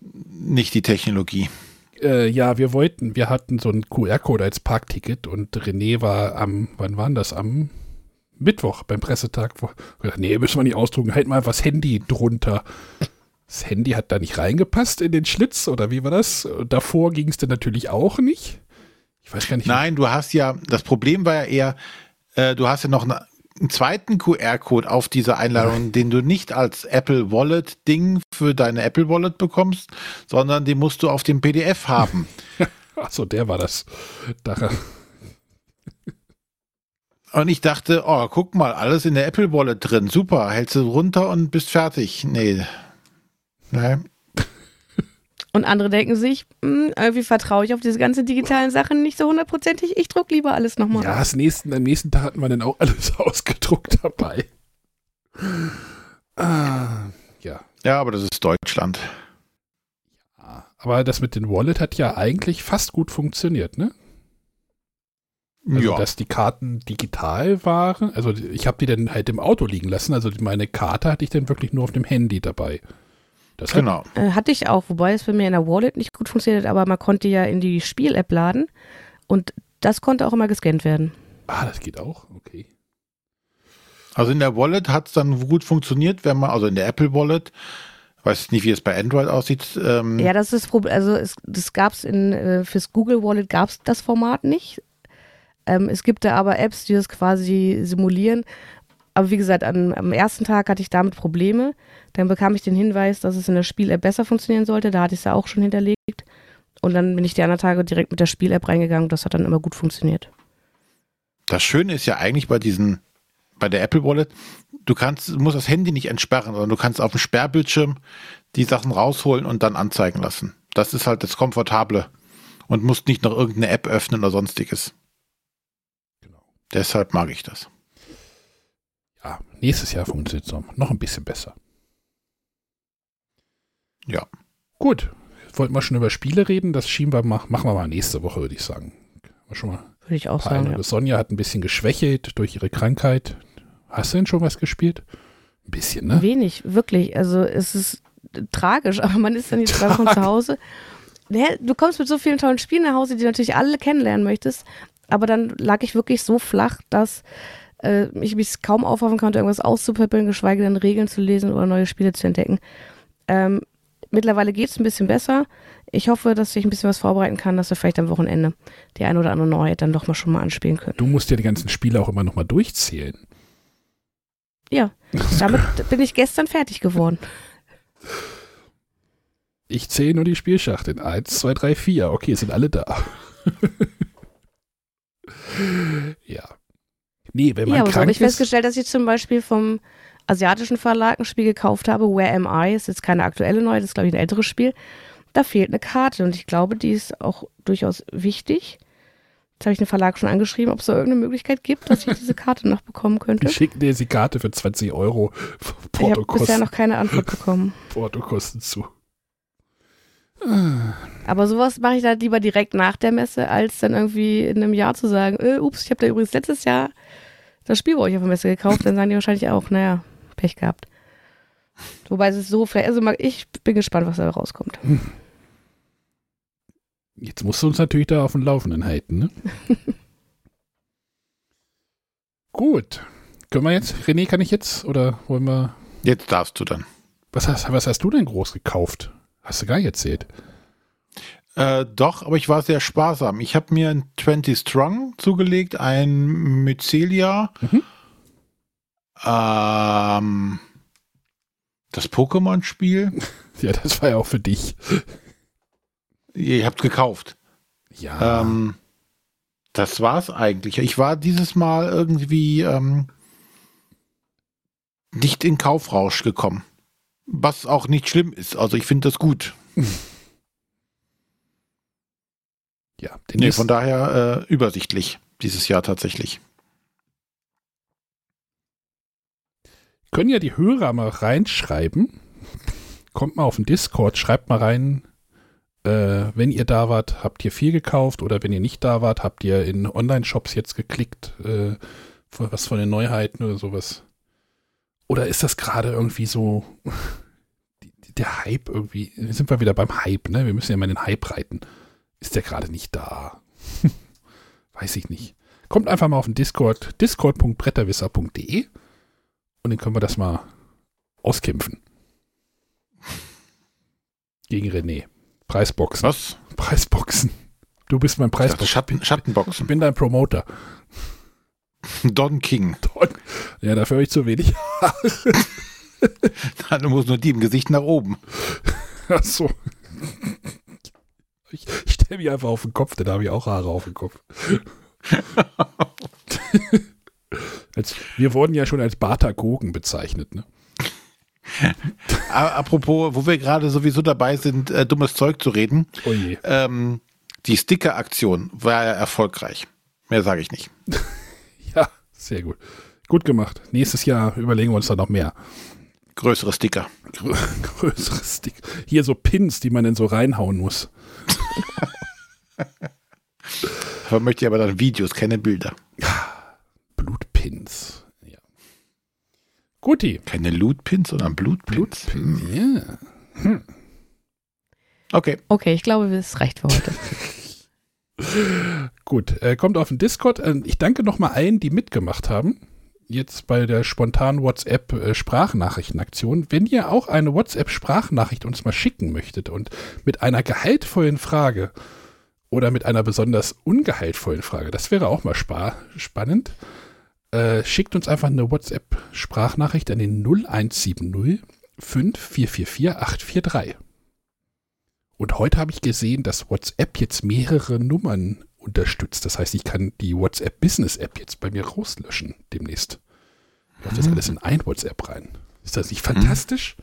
S3: nicht die Technologie.
S2: Äh, ja, wir wollten, wir hatten so einen QR-Code als Parkticket und René war am, wann war das? Am Mittwoch beim Pressetag. Wo, nee, müssen wir nicht ausdrucken, halt mal was Handy drunter. Das Handy hat da nicht reingepasst in den Schlitz oder wie war das? Davor ging es dann natürlich auch nicht. Ich weiß gar nicht.
S3: Nein, du hast ja, das Problem war ja eher, äh, du hast ja noch eine, einen zweiten QR-Code auf dieser Einladung, den du nicht als Apple Wallet Ding für deine Apple Wallet bekommst, sondern den musst du auf dem PDF haben.
S2: Achso, der war das. Da,
S3: Und ich dachte, oh, guck mal, alles in der Apple Wallet drin. Super, hältst du runter und bist fertig. Nee. Nein.
S1: Und andere denken sich, hm, irgendwie vertraue ich auf diese ganzen digitalen Sachen nicht so hundertprozentig. Ich druck lieber alles nochmal.
S2: ja, das nächsten, am nächsten Tag hatten wir dann auch alles ausgedruckt dabei. Ah, ja.
S3: Ja, aber das ist Deutschland.
S2: Aber das mit dem Wallet hat ja eigentlich fast gut funktioniert, ne? Also,
S3: ja.
S2: dass die Karten digital waren. Also, ich habe die dann halt im Auto liegen lassen. Also, meine Karte hatte ich dann wirklich nur auf dem Handy dabei. Das
S3: Genau.
S1: Äh, hatte ich auch, wobei es bei mir in der Wallet nicht gut funktioniert, aber man konnte ja in die Spiel-App laden und das konnte auch immer gescannt werden.
S2: Ah, das geht auch. Okay.
S3: Also in der Wallet hat es dann gut funktioniert, wenn man, also in der Apple Wallet, weiß nicht, wie es bei Android aussieht. Ähm,
S1: Ja, das ist das Problem. Also es, das gab's in äh, fürs Google Wallet gab's das Format nicht. Ähm, es gibt da aber Apps, die das quasi simulieren. Aber wie gesagt, am, am ersten Tag hatte ich damit Probleme. Dann bekam ich den Hinweis, dass es in der Spiel-App besser funktionieren sollte. Da hatte ich es ja auch schon hinterlegt. Und dann bin ich die anderen Tage direkt mit der Spiel-App reingegangen. Das hat dann immer gut funktioniert.
S3: Das Schöne ist ja eigentlich bei diesen, bei der Apple Wallet, du kannst, du musst das Handy nicht entsperren, sondern du kannst auf dem Sperrbildschirm die Sachen rausholen und dann anzeigen lassen. Das ist halt das Komfortable und musst nicht noch irgendeine App öffnen oder sonstiges.
S2: Genau.
S3: Deshalb mag ich das.
S2: Ja, nächstes Jahr funktioniert es noch ein bisschen besser.
S3: Ja.
S2: Gut. Wollten wir schon über Spiele reden? Das schieben wir mal, machen wir mal nächste Woche, würde ich sagen. Mal schon mal
S1: Würde ich auch sagen. Ja.
S2: Sonja hat ein bisschen geschwächelt durch ihre Krankheit. Hast du denn schon was gespielt? Ein bisschen, ne?
S1: Wenig, wirklich. Also es ist tragisch, aber man ist dann jetzt gerade von zu Hause. Du kommst mit so vielen tollen Spielen nach Hause, die du natürlich alle kennenlernen möchtest. Aber dann lag ich wirklich so flach, dass äh, ich mich kaum aufhoffen konnte, irgendwas auszupeppeln, geschweige denn Regeln zu lesen oder neue Spiele zu entdecken. Ähm, mittlerweile geht es ein bisschen besser. Ich hoffe, dass ich ein bisschen was vorbereiten kann, dass wir vielleicht am Wochenende die ein oder andere Neuheit dann doch mal schon mal anspielen können.
S2: Du musst ja die ganzen Spiele auch immer noch mal durchzählen.
S1: Ja, damit bin ich gestern fertig geworden.
S2: Ich zähle nur die Spielschachteln. Eins, zwei, drei, vier. Okay, sind alle da. ja. Nee, wenn man
S1: Ja, aber so habe
S2: krank
S1: ich festgestellt, dass ich zum Beispiel vom asiatischen Verlag ein Spiel gekauft habe. Where Am I? Ist jetzt keine aktuelle neue, das ist, glaube ich, ein älteres Spiel. Da fehlt eine Karte und ich glaube, die ist auch durchaus wichtig. Jetzt habe ich den Verlag schon angeschrieben, ob es da irgendeine Möglichkeit gibt, dass ich diese Karte noch bekommen könnte.
S2: Die schicken dir die Karte für 20 Euro
S1: Ich habe bisher
S2: Portokosten,
S1: noch keine Antwort bekommen.
S2: Portokosten zu.
S1: Aber sowas mache ich dann lieber direkt nach der Messe, als dann irgendwie in einem Jahr zu sagen, äh, ups, ich habe da übrigens letztes Jahr das Spiel bei euch auf der Messe gekauft. Dann sagen die wahrscheinlich auch, naja, Pech gehabt. Wobei es ist so, vielleicht, also ich bin gespannt, was da rauskommt.
S2: Jetzt musst du uns natürlich da auf dem Laufenden halten, ne? Gut. Können wir jetzt? René, kann ich jetzt? Oder wollen wir.
S3: Jetzt darfst du dann.
S2: Was hast, was hast du denn groß gekauft? Hast du gar nicht erzählt.
S3: Äh, doch, aber ich war sehr sparsam. Ich habe mir ein 20 Strong zugelegt, ein Mycelia,
S2: Mhm.
S3: ähm, das Pokémon-Spiel.
S2: Ja, das war ja auch für dich.
S3: Ihr habt gekauft.
S2: Ja.
S3: Ähm, das war's eigentlich. Ich war dieses Mal irgendwie ähm, nicht in Kaufrausch gekommen. Was auch nicht schlimm ist. Also ich finde das gut.
S2: ja. Den
S3: Nee, von daher äh, übersichtlich dieses Jahr tatsächlich.
S2: können ja die Hörer mal reinschreiben. Kommt mal auf den Discord, schreibt mal rein, äh, wenn ihr da wart, habt ihr viel gekauft oder wenn ihr nicht da wart, habt ihr in Online-Shops jetzt geklickt, äh, was von den Neuheiten oder sowas. Oder ist das gerade irgendwie so der Hype irgendwie, sind wir wieder beim Hype, ne? Wir müssen ja mal den Hype reiten. Ist der gerade nicht da? Weiß ich nicht. Kommt einfach mal auf den Discord, discord.bretterwisser.de und dann können wir das mal auskämpfen. Gegen René. Preisboxen.
S3: Was?
S2: Preisboxen. Du bist mein
S3: Ich
S2: Preisboxen.
S3: Schatten,
S2: Ich
S3: Schattenboxen.
S2: bin dein Promoter.
S3: Don King.
S2: Ja, dafür habe ich zu wenig.
S3: Du musst nur die im Gesicht nach oben.
S2: Ach so. Ich, ich stelle mich einfach auf den Kopf, denn da habe ich auch Haare auf dem Kopf. als, wir wurden ja schon als Batagogen bezeichnet, ne?
S3: Apropos, wo wir gerade sowieso dabei sind, äh, dummes Zeug zu reden.
S2: Oh je.
S3: Ähm, die Sticker-Aktion war ja erfolgreich. Mehr sage ich nicht.
S2: Ja, sehr gut. Gut gemacht. Nächstes Jahr überlegen wir uns da noch mehr.
S3: Größere Sticker.
S2: Grö größere Stick. Hier so Pins, die man dann so reinhauen muss.
S3: Da möchte ich aber dann Videos, keine Bilder.
S2: Blutpins. Ja. Guti.
S3: Keine Lootpins, sondern Blutpins.
S2: Blutpins. Ja.
S3: Okay.
S1: Okay, ich glaube, es reicht für heute.
S2: Gut, äh, kommt auf den Discord. Äh, ich danke nochmal allen, die mitgemacht haben. Jetzt bei der spontanen WhatsApp-Sprachnachrichtenaktion. Wenn ihr auch eine WhatsApp-Sprachnachricht uns mal schicken möchtet und mit einer gehaltvollen Frage oder mit einer besonders ungehaltvollen Frage, das wäre auch mal spa spannend, äh, schickt uns einfach eine WhatsApp-Sprachnachricht an den 0170 5444 843. Und heute habe ich gesehen, dass WhatsApp jetzt mehrere Nummern unterstützt. Das heißt, ich kann die WhatsApp Business App jetzt bei mir rauslöschen demnächst. Läuft das alles in ein WhatsApp rein. Ist das nicht fantastisch?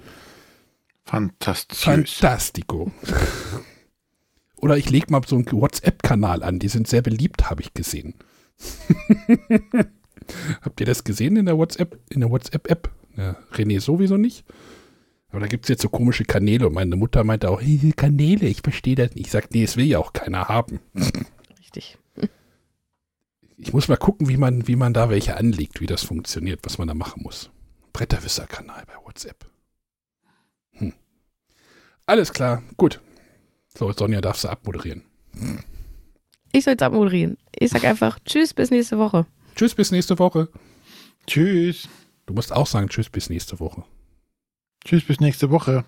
S3: Fantastisch.
S2: Fantastico. Oder ich lege mal so einen WhatsApp-Kanal an. Die sind sehr beliebt, habe ich gesehen. Habt ihr das gesehen in der WhatsApp, in der WhatsApp-App? Ja, René sowieso nicht. Aber da gibt es jetzt so komische Kanäle und meine Mutter meinte auch, hey, Kanäle, ich verstehe das nicht. Ich sage, nee, es will ja auch keiner haben.
S1: Richtig.
S2: Ich muss mal gucken, wie man, wie man da welche anlegt, wie das funktioniert, was man da machen muss. Bretterwisser-Kanal bei WhatsApp. Hm. Alles klar, gut. So, Sonja darfst du abmoderieren.
S1: Ich soll jetzt abmoderieren. Ich sag einfach Tschüss, bis nächste Woche.
S2: Tschüss, bis nächste Woche.
S3: Tschüss.
S2: Du musst auch sagen Tschüss, bis nächste Woche.
S3: Tschüss bis nächste Woche.